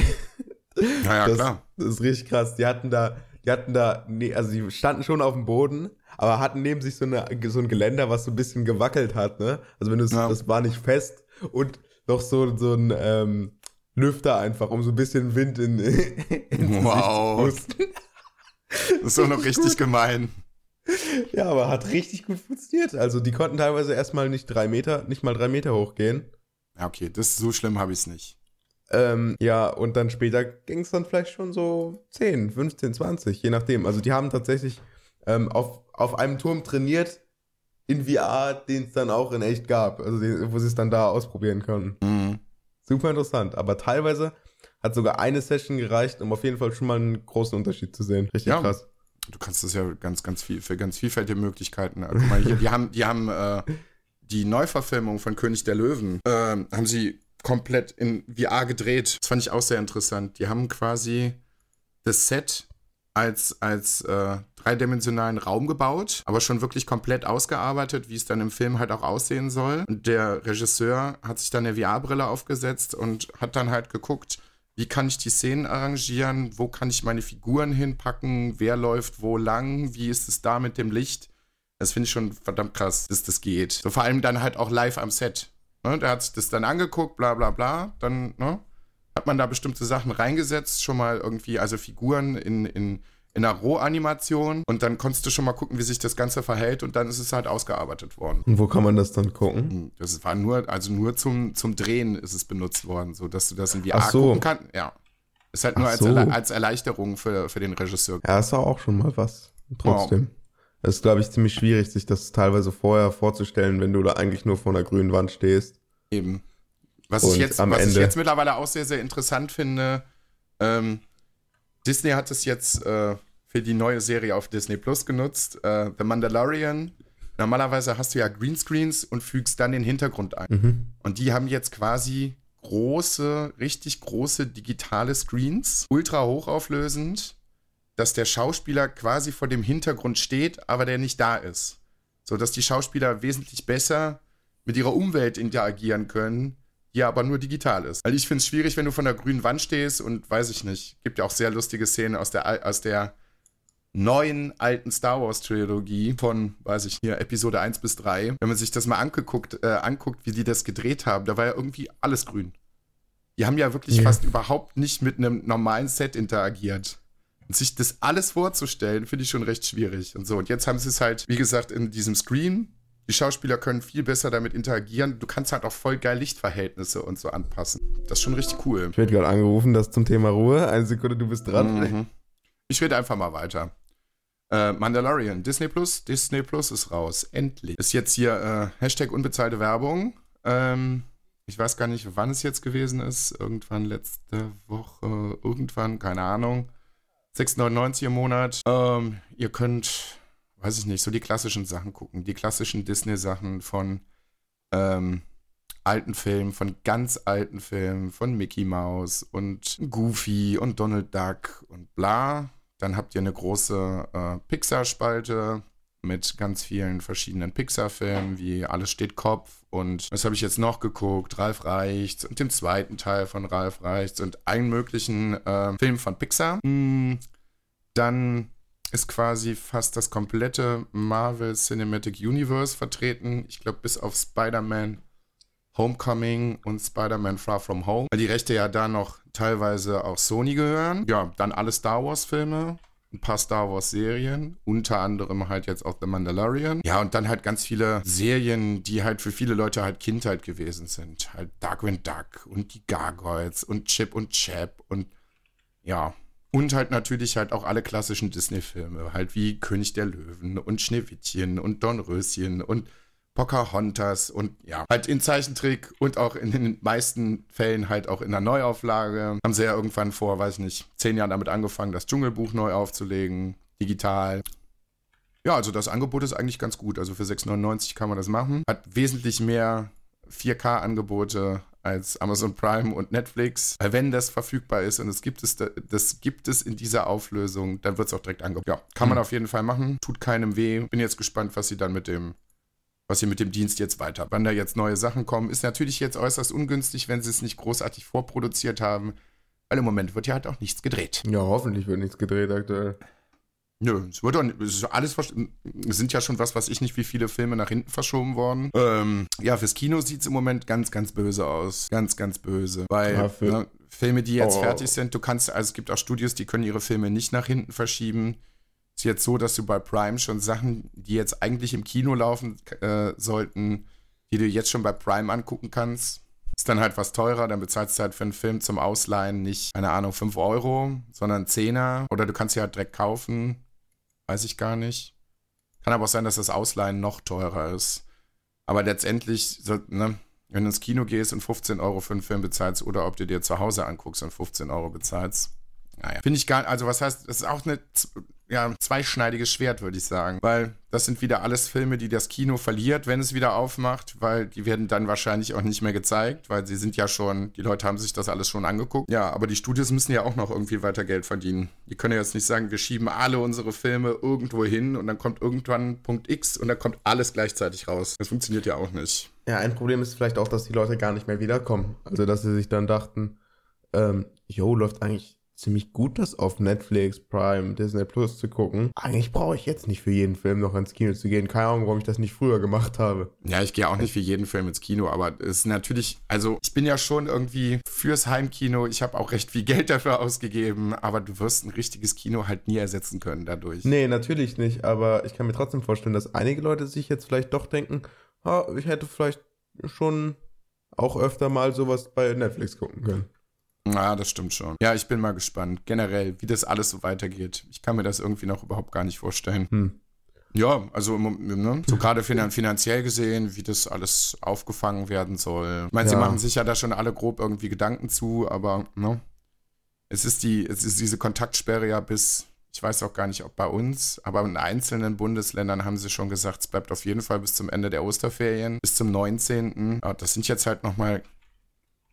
<laughs> das, klar. Das ist richtig krass. Die hatten da, die hatten da, nee, also die standen schon auf dem Boden, aber hatten neben sich so, eine, so ein Geländer, was so ein bisschen gewackelt hat, ne? Also wenn du ja. das war nicht fest und noch so, so ein ähm, Lüfter einfach, um so ein bisschen Wind in, <laughs> in Wow. das ist doch noch richtig gemein. Ja, aber hat richtig gut funktioniert. Also die konnten teilweise erstmal nicht drei Meter, nicht mal drei Meter hochgehen. Ja, okay, das so schlimm habe ich es nicht. Ähm, ja, und dann später ging es dann vielleicht schon so 10, 15, 20, je nachdem. Also die haben tatsächlich ähm, auf, auf einem Turm trainiert in VR, den es dann auch in echt gab. Also den, wo sie es dann da ausprobieren können. Mhm. Super interessant. Aber teilweise hat sogar eine Session gereicht, um auf jeden Fall schon mal einen großen Unterschied zu sehen. Richtig ja, krass. Du kannst das ja ganz, ganz viel, für ganz vielfältige Möglichkeiten. Also, guck mal, hier, die haben, die haben äh, die Neuverfilmung von König der Löwen, äh, haben sie komplett in VR gedreht. Das fand ich auch sehr interessant. Die haben quasi das Set als, als äh, dreidimensionalen Raum gebaut, aber schon wirklich komplett ausgearbeitet, wie es dann im Film halt auch aussehen soll. Und der Regisseur hat sich dann eine VR-Brille aufgesetzt und hat dann halt geguckt, wie kann ich die Szenen arrangieren, wo kann ich meine Figuren hinpacken, wer läuft wo lang, wie ist es da mit dem Licht. Das finde ich schon verdammt krass, dass das geht. So vor allem dann halt auch live am Set. Ne, der hat sich das dann angeguckt, bla bla bla. Dann ne, hat man da bestimmte Sachen reingesetzt, schon mal irgendwie, also Figuren in, in, in einer Rohanimation und dann konntest du schon mal gucken, wie sich das Ganze verhält und dann ist es halt ausgearbeitet worden. Und wo kann man das dann gucken? Hm, das war nur, also nur zum, zum Drehen ist es benutzt worden, so dass du das in VR Ach so. gucken kannst. Ja. Ist halt nur als, so. als Erleichterung für, für den Regisseur. Ja, ist auch schon mal was. Trotzdem. Wow. Es ist, glaube ich, ziemlich schwierig, sich das teilweise vorher vorzustellen, wenn du da eigentlich nur vor einer grünen Wand stehst. Eben. Was, ich jetzt, was ich jetzt mittlerweile auch sehr, sehr interessant finde, ähm, Disney hat es jetzt äh, für die neue Serie auf Disney Plus genutzt, äh, The Mandalorian. Normalerweise hast du ja Greenscreens und fügst dann den Hintergrund ein. Mhm. Und die haben jetzt quasi große, richtig große digitale Screens, ultra hochauflösend, dass der Schauspieler quasi vor dem Hintergrund steht, aber der nicht da ist. So dass die Schauspieler wesentlich besser mit ihrer Umwelt interagieren können, die aber nur digital ist. Weil ich finde es schwierig, wenn du von der grünen Wand stehst und weiß ich nicht, gibt ja auch sehr lustige Szenen aus der, aus der neuen alten Star Wars Trilogie von, weiß ich hier, Episode 1 bis 3. Wenn man sich das mal angeguckt, äh, anguckt, wie die das gedreht haben, da war ja irgendwie alles grün. Die haben ja wirklich ja. fast überhaupt nicht mit einem normalen Set interagiert. Und sich das alles vorzustellen, finde ich schon recht schwierig. Und so. Und jetzt haben sie es halt, wie gesagt, in diesem Screen. Die Schauspieler können viel besser damit interagieren. Du kannst halt auch voll geil Lichtverhältnisse und so anpassen. Das ist schon richtig cool. Ich werde gerade angerufen, das zum Thema Ruhe. Eine Sekunde, du bist dran. Mhm. Ich rede einfach mal weiter. Äh, Mandalorian, Disney Plus, Disney Plus ist raus. Endlich. Ist jetzt hier äh, Hashtag unbezahlte Werbung. Ähm, Ich weiß gar nicht, wann es jetzt gewesen ist. Irgendwann letzte Woche, irgendwann, keine Ahnung. 6,99 im Monat. Ähm, ihr könnt, weiß ich nicht, so die klassischen Sachen gucken. Die klassischen Disney-Sachen von ähm, alten Filmen, von ganz alten Filmen, von Mickey Mouse und Goofy und Donald Duck und bla. Dann habt ihr eine große äh, Pixar-Spalte mit ganz vielen verschiedenen Pixar-Filmen, wie Alles steht Kopf und was habe ich jetzt noch geguckt? Ralf Reichts und dem zweiten Teil von Ralf Reichts und allen möglichen äh, Filmen von Pixar. Mm, dann ist quasi fast das komplette Marvel Cinematic Universe vertreten. Ich glaube, bis auf Spider-Man Homecoming und Spider-Man Far From Home, weil die Rechte ja da noch teilweise auch Sony gehören. Ja, dann alle Star Wars-Filme, ein paar Star Wars-Serien, unter anderem halt jetzt auch The Mandalorian. Ja, und dann halt ganz viele Serien, die halt für viele Leute halt Kindheit gewesen sind. Halt Darkwing Duck und die Gargoyles und Chip und Chap und ja. Und halt natürlich halt auch alle klassischen Disney-Filme, halt wie König der Löwen und Schneewittchen und Dornröschen und Pocahontas und ja, halt in Zeichentrick und auch in den meisten Fällen halt auch in der Neuauflage. Haben sie ja irgendwann vor, weiß nicht, zehn Jahren damit angefangen, das Dschungelbuch neu aufzulegen, digital. Ja, also das Angebot ist eigentlich ganz gut. Also für 6,99 kann man das machen. Hat wesentlich mehr 4K-Angebote als Amazon Prime und Netflix. Weil wenn das verfügbar ist und es gibt es, das gibt es in dieser Auflösung, dann wird es auch direkt angeboten. Ja, kann man mhm. auf jeden Fall machen. Tut keinem weh. Bin jetzt gespannt, was sie dann mit dem was sie mit dem Dienst jetzt weiter. Wann da jetzt neue Sachen kommen, ist natürlich jetzt äußerst ungünstig, wenn sie es nicht großartig vorproduziert haben. Weil im Moment wird ja halt auch nichts gedreht. Ja, hoffentlich wird nichts gedreht aktuell. Nö, es wird doch es ist alles es sind ja schon was, was ich nicht, wie viele Filme nach hinten verschoben worden. Ähm, ja, fürs Kino sieht es im Moment ganz, ganz böse aus. Ganz, ganz böse. Weil ja, ne, Filme, die jetzt oh. fertig sind, du kannst, also es gibt auch Studios, die können ihre Filme nicht nach hinten verschieben. Ist jetzt so, dass du bei Prime schon Sachen, die jetzt eigentlich im Kino laufen äh, sollten, die du jetzt schon bei Prime angucken kannst. Ist dann halt was teurer, dann bezahlst du halt für einen Film zum Ausleihen nicht, keine Ahnung, 5 Euro, sondern 10er. Oder du kannst sie halt direkt kaufen. Weiß ich gar nicht. Kann aber auch sein, dass das Ausleihen noch teurer ist. Aber letztendlich, ne, wenn du ins Kino gehst und 15 Euro für einen Film bezahlst oder ob du dir zu Hause anguckst und 15 Euro bezahlst, naja. Finde ich gar, also was heißt, das ist auch eine ja, zweischneidiges Schwert, würde ich sagen. Weil das sind wieder alles Filme, die das Kino verliert, wenn es wieder aufmacht, weil die werden dann wahrscheinlich auch nicht mehr gezeigt, weil sie sind ja schon, die Leute haben sich das alles schon angeguckt. Ja, aber die Studios müssen ja auch noch irgendwie weiter Geld verdienen. Die können ja jetzt nicht sagen, wir schieben alle unsere Filme irgendwo hin und dann kommt irgendwann Punkt X und dann kommt alles gleichzeitig raus. Das funktioniert ja auch nicht. Ja, ein Problem ist vielleicht auch, dass die Leute gar nicht mehr wiederkommen. Also, dass sie sich dann dachten, ähm, jo, läuft eigentlich ziemlich gut, das auf Netflix, Prime, Disney Plus zu gucken. Eigentlich brauche ich jetzt nicht für jeden Film noch ins Kino zu gehen. Keine Ahnung, warum ich das nicht früher gemacht habe. Ja, ich gehe auch nicht für jeden Film ins Kino, aber es ist natürlich, also ich bin ja schon irgendwie fürs Heimkino. Ich habe auch recht viel Geld dafür ausgegeben, aber du wirst ein richtiges Kino halt nie ersetzen können dadurch. Nee, natürlich nicht, aber ich kann mir trotzdem vorstellen, dass einige Leute sich jetzt vielleicht doch denken, oh, ich hätte vielleicht schon auch öfter mal sowas bei Netflix gucken können. Ja, das stimmt schon. Ja, ich bin mal gespannt, generell, wie das alles so weitergeht. Ich kann mir das irgendwie noch überhaupt gar nicht vorstellen. Hm. Ja, also ne, so gerade finanziell gesehen, wie das alles aufgefangen werden soll. Ich meine, ja. sie machen sich ja da schon alle grob irgendwie Gedanken zu, aber ne, es ist die, es ist diese Kontaktsperre ja bis, ich weiß auch gar nicht, ob bei uns, aber in einzelnen Bundesländern haben sie schon gesagt, es bleibt auf jeden Fall bis zum Ende der Osterferien, bis zum 19. Ja, das sind jetzt halt nochmal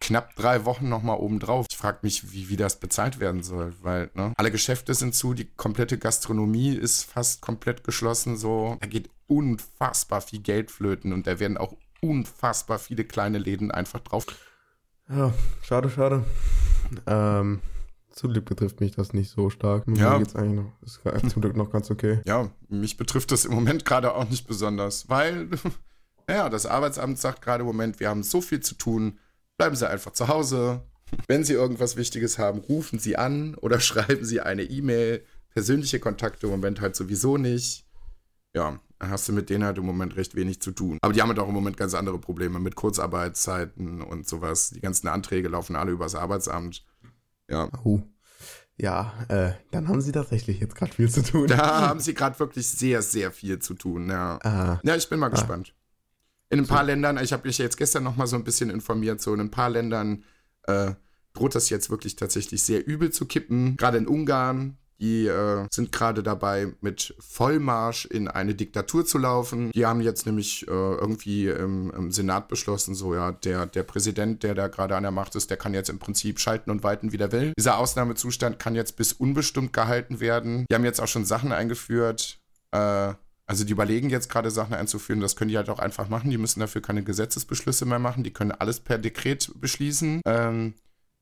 knapp drei Wochen nochmal obendrauf. Ich frage mich, wie, wie das bezahlt werden soll, weil ne, alle Geschäfte sind zu, die komplette Gastronomie ist fast komplett geschlossen. So, da geht unfassbar viel Geld flöten und da werden auch unfassbar viele kleine Läden einfach drauf. Ja, schade, schade. Ähm, zum Glück betrifft mich das nicht so stark. Mir ja. geht's eigentlich noch, ist <laughs> zum Glück noch ganz okay. Ja, mich betrifft das im Moment gerade auch nicht besonders, weil, <laughs> ja, das Arbeitsamt sagt gerade im Moment, wir haben so viel zu tun, bleiben Sie einfach zu Hause. Wenn Sie irgendwas Wichtiges haben, rufen Sie an oder <laughs> schreiben Sie eine E-Mail. Persönliche Kontakte im Moment halt sowieso nicht. Ja, dann hast du mit denen halt im Moment recht wenig zu tun. Aber die haben halt auch im Moment ganz andere Probleme mit Kurzarbeitszeiten und sowas. Die ganzen Anträge laufen alle übers Arbeitsamt. Ja. Uh. Ja, äh, dann haben sie tatsächlich jetzt gerade viel zu tun. Da <laughs> haben sie gerade wirklich sehr, sehr viel zu tun, ja. Ah. Ja, ich bin mal ah. gespannt. In ein paar Ländern, ich habe mich jetzt gestern noch mal so ein bisschen informiert, so in ein paar Ländern äh, droht das jetzt wirklich tatsächlich sehr übel zu kippen. Gerade in Ungarn, die äh, sind gerade dabei, mit Vollmarsch in eine Diktatur zu laufen. Die haben jetzt nämlich äh, irgendwie im, im, Senat beschlossen, so ja, der, der Präsident, der da gerade an der Macht ist, der kann jetzt im Prinzip schalten und walten, wie der will. Dieser Ausnahmezustand kann jetzt bis unbestimmt gehalten werden. Die haben jetzt auch schon Sachen eingeführt. Äh, also die überlegen jetzt gerade Sachen einzuführen, das können die halt auch einfach machen. Die müssen dafür keine Gesetzesbeschlüsse mehr machen. Die können alles per Dekret beschließen. Ähm,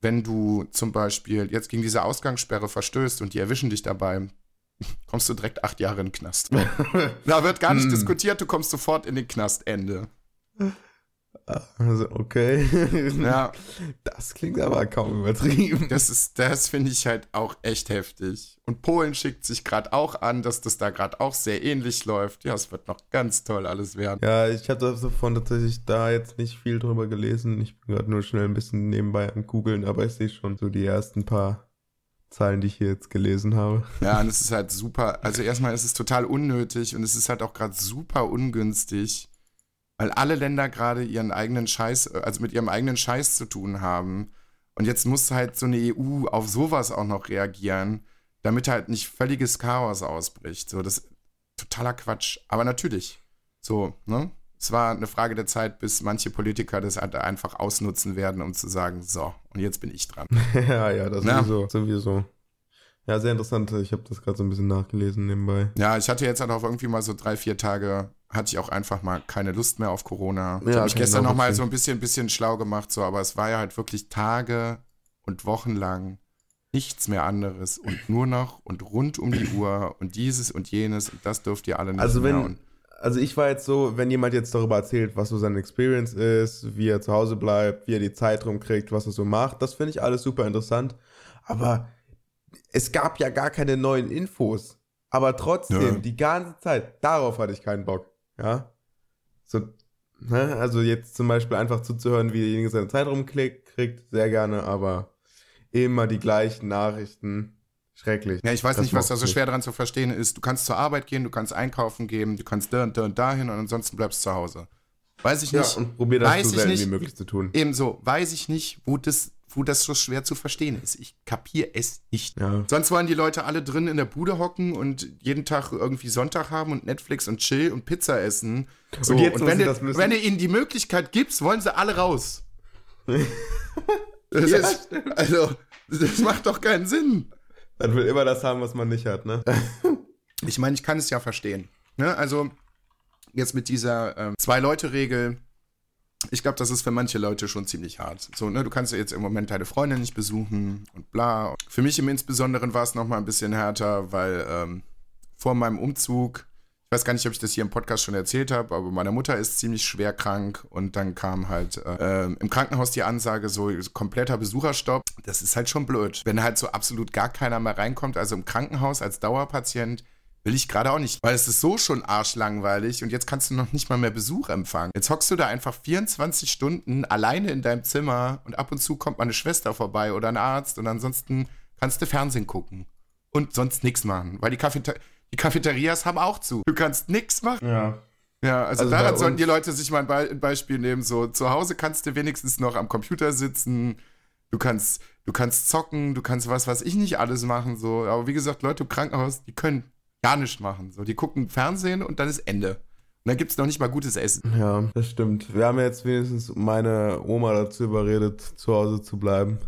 wenn du zum Beispiel jetzt gegen diese Ausgangssperre verstößt und die erwischen dich dabei, <laughs> kommst du direkt acht Jahre in den Knast. <laughs> da wird gar nicht hm. diskutiert, du kommst sofort in den Knast. Ende. Also, okay. <laughs> Ja. Das klingt aber kaum übertrieben. Das ist, das finde ich halt auch echt heftig. Und Polen schickt sich gerade auch an, dass das da gerade auch sehr ähnlich läuft. Ja, es wird noch ganz toll alles werden. Ja, ich habe davon tatsächlich da jetzt nicht viel drüber gelesen. Ich bin gerade nur schnell ein bisschen nebenbei am googeln, aber ich sehe schon so die ersten paar Zahlen, die ich hier jetzt gelesen habe. Ja, und <laughs> es ist halt super. Also erstmal ist es total unnötig und es ist halt auch gerade super ungünstig weil alle Länder gerade ihren eigenen Scheiß, also mit ihrem eigenen Scheiß zu tun haben. Und jetzt muss halt so eine EU auf sowas auch noch reagieren, damit halt nicht völliges Chaos ausbricht. So, das ist totaler Quatsch. Aber natürlich, so, ne? Es war eine Frage der Zeit, bis manche Politiker das halt einfach ausnutzen werden, um zu sagen, so, und jetzt bin ich dran. <laughs> ja, ja, das ja. sowieso. sowieso. Ja, sehr interessant. Ich habe das gerade so ein bisschen nachgelesen nebenbei. Ja, ich hatte jetzt halt auch irgendwie mal so drei, vier Tage hatte ich auch einfach mal keine Lust mehr auf Corona. Ich habe mich gestern noch mal so ein bisschen, bisschen schlau gemacht, so, aber es war ja halt wirklich Tage und Wochen lang nichts mehr anderes und nur noch und rund um die Uhr und dieses und jenes und das dürft ihr alle nicht also wenn, mehr. also ich war jetzt so, wenn jemand jetzt darüber erzählt, was so seine Experience ist, wie er zu Hause bleibt, wie er die Zeit rumkriegt, was er so macht, das finde ich alles super interessant. Aber es gab ja gar keine neuen Infos. Aber trotzdem, ja. die ganze Zeit, darauf hatte ich keinen Bock. Ja. So, ne? Also jetzt zum Beispiel einfach zuzuhören, wie derjenige seine Zeit rumklickt, kriegt, sehr gerne, aber immer die gleichen Nachrichten. Schrecklich. Ja, ich weiß das nicht, was da so schwer dran zu verstehen ist. Du kannst zur Arbeit gehen, du kannst einkaufen gehen, du kannst da und da und dahin und ansonsten bleibst du zu Hause. Weiß ich nicht. Ja, und probier das so selten nicht, wie möglich zu tun. Ebenso, weiß ich nicht, wo das wo das so schwer zu verstehen ist. Ich kapiere es nicht. Ja. Sonst wollen die Leute alle drin in der Bude hocken und jeden Tag irgendwie Sonntag haben und Netflix und Chill und Pizza essen. So, und, jetzt und wenn, du, wenn du ihnen die Möglichkeit gibst, wollen sie alle raus. <laughs> das ja, ist, also, das macht doch keinen Sinn. Man will immer das haben, was man nicht hat, ne? ich meine, ich kann es ja verstehen. Ne? Also, jetzt mit dieser ähm, Zwei-Leute-Regel ich glaube, das ist für manche Leute schon ziemlich hart. So, ne, du kannst ja jetzt im Moment deine Freundin nicht besuchen und bla. Für mich im Insbesonderen war es nochmal ein bisschen härter, weil ähm, vor meinem Umzug, ich weiß gar nicht, ob ich das hier im Podcast schon erzählt habe, aber meine Mutter ist ziemlich schwer krank und dann kam halt äh, im Krankenhaus die Ansage, so kompletter Besucherstopp. Das ist halt schon blöd. Wenn halt so absolut gar keiner mehr reinkommt, also im Krankenhaus als Dauerpatient, Will ich gerade auch nicht, weil es ist so schon arschlangweilig und jetzt kannst du noch nicht mal mehr Besuch empfangen. Jetzt hockst du da einfach 24 Stunden alleine in deinem Zimmer und ab und zu kommt mal eine Schwester vorbei oder ein Arzt und ansonsten kannst du Fernsehen gucken und sonst nichts machen, weil die, Cafeter die Cafeterias haben auch zu. Du kannst nichts machen. Ja. Ja, also, also daran sollten die Leute sich mal ein, Be ein Beispiel nehmen. So, zu Hause kannst du wenigstens noch am Computer sitzen, du kannst, du kannst zocken, du kannst was, was ich nicht alles machen. So. Aber wie gesagt, Leute im Krankenhaus, die können gar nichts machen. So, die gucken Fernsehen und dann ist Ende. Und dann gibt es noch nicht mal gutes Essen. Ja, das stimmt. Wir haben jetzt wenigstens meine Oma dazu überredet, zu Hause zu bleiben.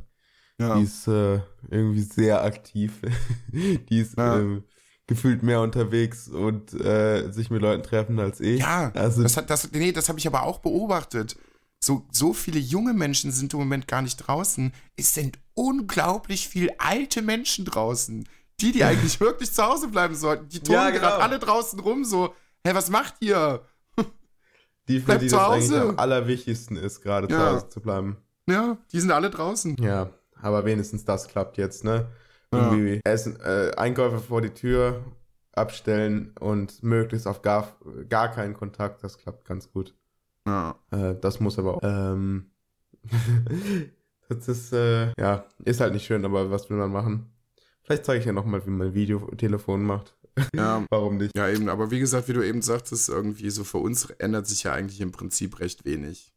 Ja. Die ist äh, irgendwie sehr aktiv. <laughs> die ist ja. ähm, gefühlt mehr unterwegs und äh, sich mit Leuten treffen als ich. Ja, also, das, hat, das, nee, das habe ich aber auch beobachtet. So, so viele junge Menschen sind im Moment gar nicht draußen. Es sind unglaublich viele alte Menschen draußen. Die, die <laughs> eigentlich wirklich zu Hause bleiben sollten, die tun ja, genau. gerade alle draußen rum, so, hä, was macht ihr? <laughs> Die, für die das eigentlich am allerwichtigsten ist, gerade ja. zu Hause zu bleiben. Ja, die sind alle draußen. Ja, aber wenigstens das klappt jetzt, ne? Irgendwie ja. Essen, äh, Einkäufe vor die Tür abstellen und möglichst auf gar, gar keinen Kontakt, das klappt ganz gut. Ja. Äh, das muss aber auch. Ähm, <laughs> das ist, äh, ja, ist halt nicht schön, aber was will man machen? Vielleicht zeige ich ja nochmal, wie man Videotelefon macht. Ja. <laughs> Warum nicht? Ja, eben, aber wie gesagt, wie du eben sagtest, irgendwie so für uns ändert sich ja eigentlich im Prinzip recht wenig.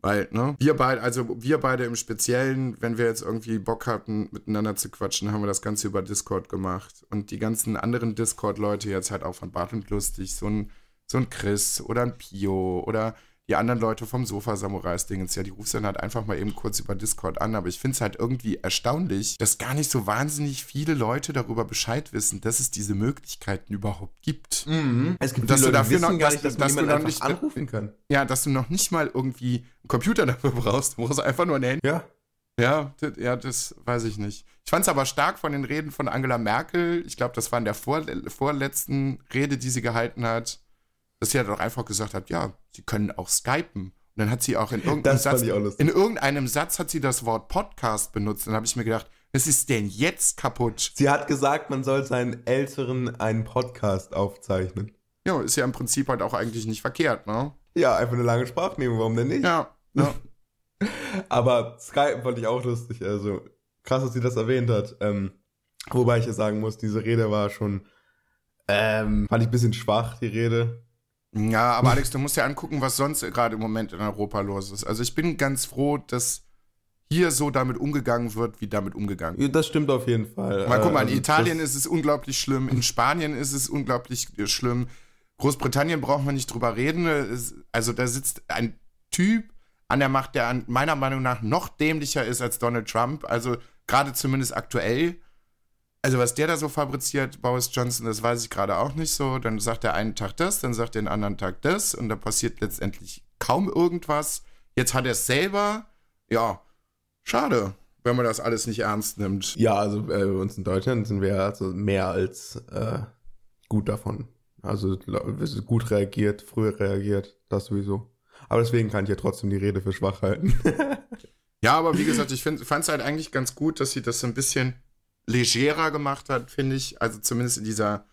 Weil, ne, wir beide, also wir beide im Speziellen, wenn wir jetzt irgendwie Bock hatten, miteinander zu quatschen, haben wir das Ganze über Discord gemacht. Und die ganzen anderen Discord-Leute jetzt halt auch von Bart und Lustig, so ein, so ein Chris oder ein Pio oder die anderen Leute vom Sofa-Samurais-Dingens, ja, die rufst dann halt einfach mal eben kurz über Discord an. Aber ich finde es halt irgendwie erstaunlich, dass gar nicht so wahnsinnig viele Leute darüber Bescheid wissen, dass es diese Möglichkeiten überhaupt gibt. Mhm. Es gibt dass viele du Leute, die dafür noch, dass, nicht, dass, dass, du einfach nicht anrufen kann. Ja, dass du noch nicht mal irgendwie einen Computer <laughs> dafür brauchst. Du brauchst einfach nur ein Handy. Ja. Ja, das, ja, das weiß ich nicht. Ich fand es aber stark von den Reden von Angela Merkel. Ich glaube, das war in der vor, vorletzten Rede, die sie gehalten hat, dass sie halt auch einfach gesagt hat, ja, sie können auch skypen. Und dann hat sie auch in irgendeinem Satz, auch in irgendeinem Satz hat sie das Wort Podcast benutzt. Dann habe ich mir gedacht, was ist denn jetzt kaputt? Sie hat gesagt, man soll seinen Älteren einen Podcast aufzeichnen. Ja, ist ja im Prinzip halt auch eigentlich nicht verkehrt, ne? Ja, einfach eine lange Sprachnehmung, warum denn nicht? Ja. ja. <laughs> Aber Skype fand ich auch lustig. Also krass, dass sie das erwähnt hat. Ähm, wobei ich ja sagen muss, diese Rede war schon, ähm, fand ich ein bisschen schwach, die Rede. Ja, aber Alex, du musst ja angucken, was sonst gerade im Moment in Europa los ist. Also ich bin ganz froh, dass hier so damit umgegangen wird, wie damit umgegangen wird. Das stimmt auf jeden Fall. Mal guck mal, in also Italien ist es unglaublich schlimm, in Spanien ist es unglaublich äh, schlimm, Großbritannien brauchen wir nicht drüber reden. Also da sitzt ein Typ an der Macht, der meiner Meinung nach noch dämlicher ist als Donald Trump. Also gerade zumindest aktuell. Also was der da so fabriziert, Boris Johnson, das weiß ich gerade auch nicht so. Dann sagt er einen Tag das, dann sagt er den anderen Tag das und da passiert letztendlich kaum irgendwas. Jetzt hat er es selber. Ja, schade, wenn man das alles nicht ernst nimmt. Ja, also äh, bei uns in Deutschland sind wir also mehr als äh, gut davon. Also gut reagiert, früher reagiert, das sowieso. Aber deswegen kann ich ja trotzdem die Rede für schwach halten. <laughs> Ja, aber wie gesagt, ich fand es halt eigentlich ganz gut, dass sie das so ein bisschen legerer gemacht hat, finde ich. Also zumindest in dieser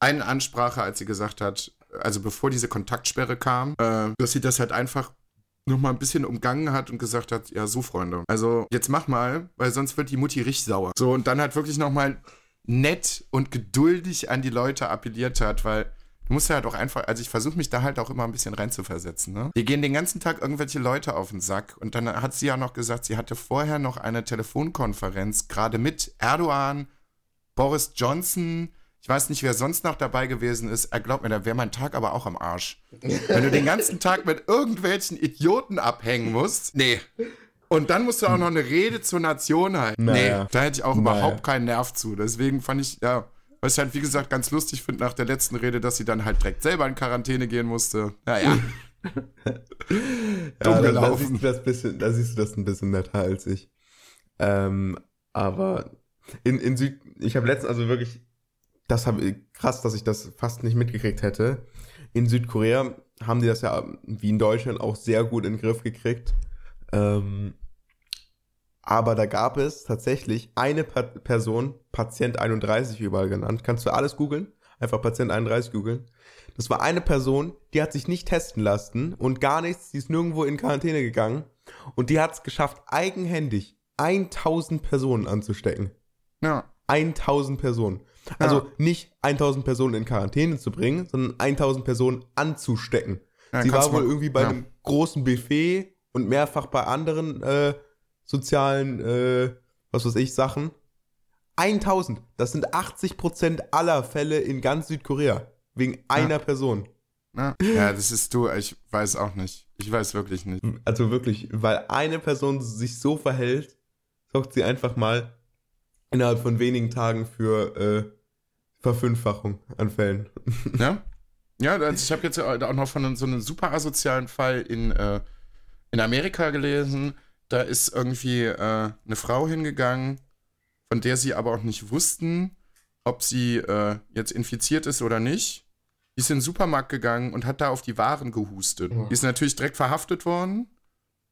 einen Ansprache, als sie gesagt hat, also bevor diese Kontaktsperre kam, äh, dass sie das halt einfach nochmal ein bisschen umgangen hat und gesagt hat, ja, so Freunde, also jetzt mach mal, weil sonst wird die Mutti richtig sauer. So, und dann halt wirklich nochmal nett und geduldig an die Leute appelliert hat, weil du musst ja halt auch einfach, also ich versuche mich da halt auch immer ein bisschen reinzuversetzen, ne? Wir gehen den ganzen Tag irgendwelche Leute auf den Sack und dann hat sie ja noch gesagt, sie hatte vorher noch eine Telefonkonferenz, gerade mit Erdogan, Boris Johnson, ich weiß nicht, wer sonst noch dabei gewesen ist. Er glaubt mir, da wäre mein Tag aber auch am Arsch. Wenn du den ganzen Tag mit irgendwelchen Idioten abhängen musst, nee. Und dann musst du auch noch eine Rede zur Nation halten. Naja. Nee, da hätte ich auch Naja. überhaupt keinen Nerv zu. Deswegen fand ich, ja, was ich halt, wie gesagt, ganz lustig finde nach der letzten Rede, dass sie dann halt direkt selber in Quarantäne gehen musste. Naja. <laughs> Dumm da, da, gelaufen. siehst du das bisschen, da siehst du das ein bisschen netter als ich. Ähm, aber in, in Süd, ich habe letztens also wirklich, das habe ich krass, dass ich das fast nicht mitgekriegt hätte. In Südkorea haben die das ja wie in Deutschland auch sehr gut in den Griff gekriegt. Ähm, aber da gab es tatsächlich eine pa Person, Patient 31 überall genannt. Kannst du alles googeln? Einfach Patient 31 googeln. Das war eine Person, die hat sich nicht testen lassen und gar nichts, die ist nirgendwo in Quarantäne gegangen und die hat es geschafft, eigenhändig 1000 Personen anzustecken. Ja. 1000 Personen. Also Ja. nicht 1000 Personen in Quarantäne zu bringen, sondern 1000 Personen anzustecken. Ja, Sie war wohl mal- irgendwie bei ja. einem großen Buffet und mehrfach bei anderen äh, sozialen, äh, was weiß ich, Sachen. 1000. Das sind 80% aller Fälle in ganz Südkorea. Wegen einer Person. Ja. ja, das ist du, ich weiß auch nicht. Ich weiß wirklich nicht. Also wirklich, weil eine Person sich so verhält, sorgt sie einfach mal innerhalb von wenigen Tagen für äh, Verfünffachung an Fällen. <laughs> Ja? Ja, also ich habe jetzt auch noch von so einem super asozialen Fall in, äh, in Amerika gelesen. Da ist irgendwie äh, eine Frau hingegangen, von der sie aber auch nicht wussten, ob sie äh, jetzt infiziert ist oder nicht. Die ist in den Supermarkt gegangen und hat da auf die Waren gehustet. Die ist natürlich direkt verhaftet worden.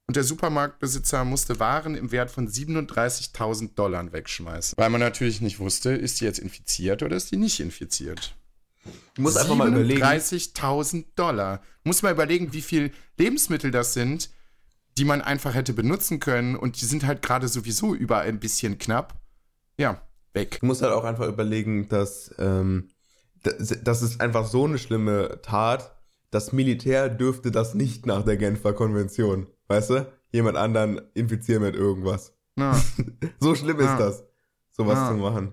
Und der Supermarktbesitzer musste Waren im Wert von 37.000 Dollar wegschmeißen. Weil man natürlich nicht wusste, ist die jetzt infiziert oder ist die nicht infiziert. Du musst einfach mal überlegen. 30.000 Dollar. Muss mal überlegen, wie viel Lebensmittel das sind, die man einfach hätte benutzen können und die sind halt gerade sowieso überall ein bisschen knapp. Ja, weg. Du musst halt auch einfach überlegen, dass ähm, das, das ist einfach so eine schlimme Tat. Das Militär dürfte das nicht nach der Genfer Konvention. Weißt du? Jemand anderen infizieren mit irgendwas. Ja. <laughs> so schlimm Ja. ist das, sowas Ja. zu machen.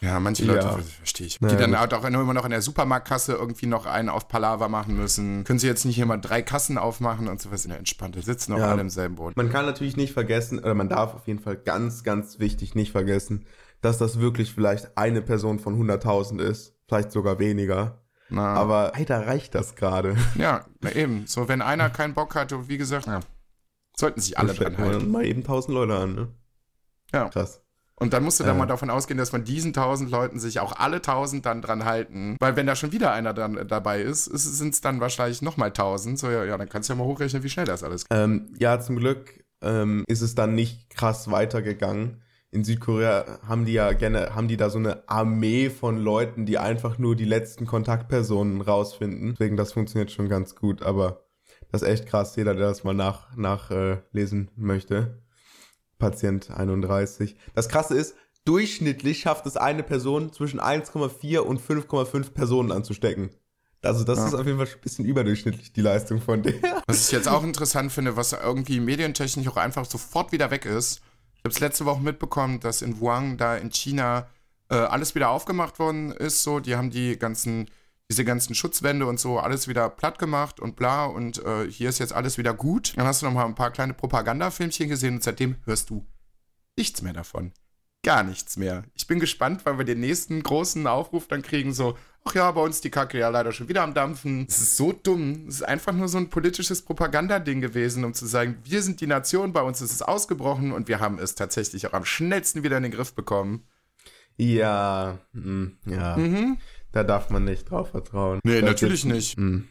Ja, manche Leute Ja. ver- verstehe ich. Naja, Die dann gut. halt auch immer noch in der Supermarktkasse irgendwie noch einen auf Palaver machen müssen. Können sie jetzt nicht immer drei Kassen aufmachen und sowas in der Entspannte sitzen noch Ja. alle im selben Boot. Man kann natürlich nicht vergessen, oder man darf auf jeden Fall ganz, ganz wichtig nicht vergessen, dass das wirklich vielleicht eine Person von 100.000 ist. Vielleicht sogar weniger. Na, Aber leider reicht das gerade. ja, eben. So, wenn einer keinen Bock hatte, wie gesagt, ja, sollten sich alle Dann dran halten. Mal eben 1000 Leute an, ne? Ja. Krass. Und dann musst du dann Äh. mal davon ausgehen, dass von diesen tausend Leuten sich auch alle tausend dann dran halten. Weil wenn da schon wieder einer dann äh, dabei ist, sind es dann wahrscheinlich nochmal tausend. So, ja, ja, dann kannst du ja mal hochrechnen, wie schnell das alles geht. Ähm, ja, zum Glück ähm, ist es dann nicht krass weitergegangen. In Südkorea haben die ja gerne, haben die da so eine Armee von Leuten, die einfach nur die letzten Kontaktpersonen rausfinden. Deswegen, das funktioniert schon ganz gut, aber das ist echt krass, jeder, der das mal nach, nachlesen äh, lesen möchte. Patient 31. Das krasse ist, durchschnittlich schafft es eine Person zwischen 1,4 und 5,5 Personen anzustecken. Also das Ja. ist auf jeden Fall ein bisschen überdurchschnittlich die Leistung von der. Was ich jetzt auch interessant finde, was irgendwie medientechnisch auch einfach sofort wieder weg ist. Ich habe es letzte Woche mitbekommen, dass in Wuhan, da in China, äh, alles wieder aufgemacht worden ist. So, die haben die ganzen, diese ganzen Schutzwände und so alles wieder platt gemacht und bla. Und äh, hier ist jetzt alles wieder gut. Dann hast du noch mal ein paar kleine Propagandafilmchen gesehen und seitdem hörst du nichts mehr davon. Gar nichts mehr. Ich bin gespannt, weil wir den nächsten großen Aufruf dann kriegen, so, ach ja, bei uns die Kacke ja leider schon wieder am Dampfen. Es ist so dumm. Es ist einfach nur so ein politisches Propagandading gewesen, um zu sagen, wir sind die Nation, bei uns ist es ausgebrochen und wir haben es tatsächlich auch am schnellsten wieder in den Griff bekommen. Ja, mm, ja. Mhm. Da darf man nicht drauf vertrauen. Nee, Das natürlich nicht. Mm.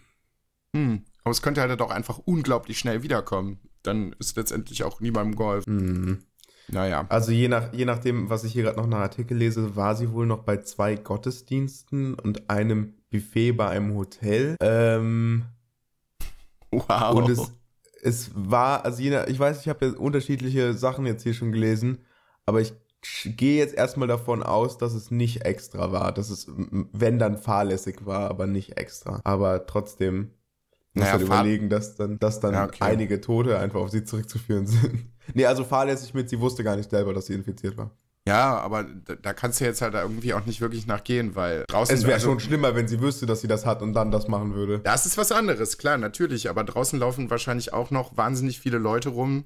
Hm. Aber es könnte halt auch einfach unglaublich schnell wiederkommen. Dann ist letztendlich auch niemandem geholfen. Mm. Naja. Also je, nach, je nachdem, was ich hier gerade noch nach Artikel lese, war sie wohl noch bei zwei Gottesdiensten und einem Buffet bei einem Hotel. Ähm, Wow. Und es, es war, also je nach, ich weiß, ich habe ja unterschiedliche Sachen jetzt hier schon gelesen, aber ich gehe jetzt erstmal davon aus, dass es nicht extra war, dass es, wenn dann fahrlässig war, aber nicht extra. Aber trotzdem muss Naja, fahr- überlegen, dass dann, dass dann Ja, okay. einige Tote einfach auf sie zurückzuführen sind. <laughs> nee, also fahrlässig mit, sie wusste gar nicht selber, dass sie infiziert war. Ja, aber da, da kannst du jetzt halt irgendwie auch nicht wirklich nachgehen, weil draußen. Es wäre also, schon schlimmer, wenn sie wüsste, dass sie das hat und dann das machen würde. Das ist was anderes, klar, natürlich. Aber draußen laufen wahrscheinlich auch noch wahnsinnig viele Leute rum,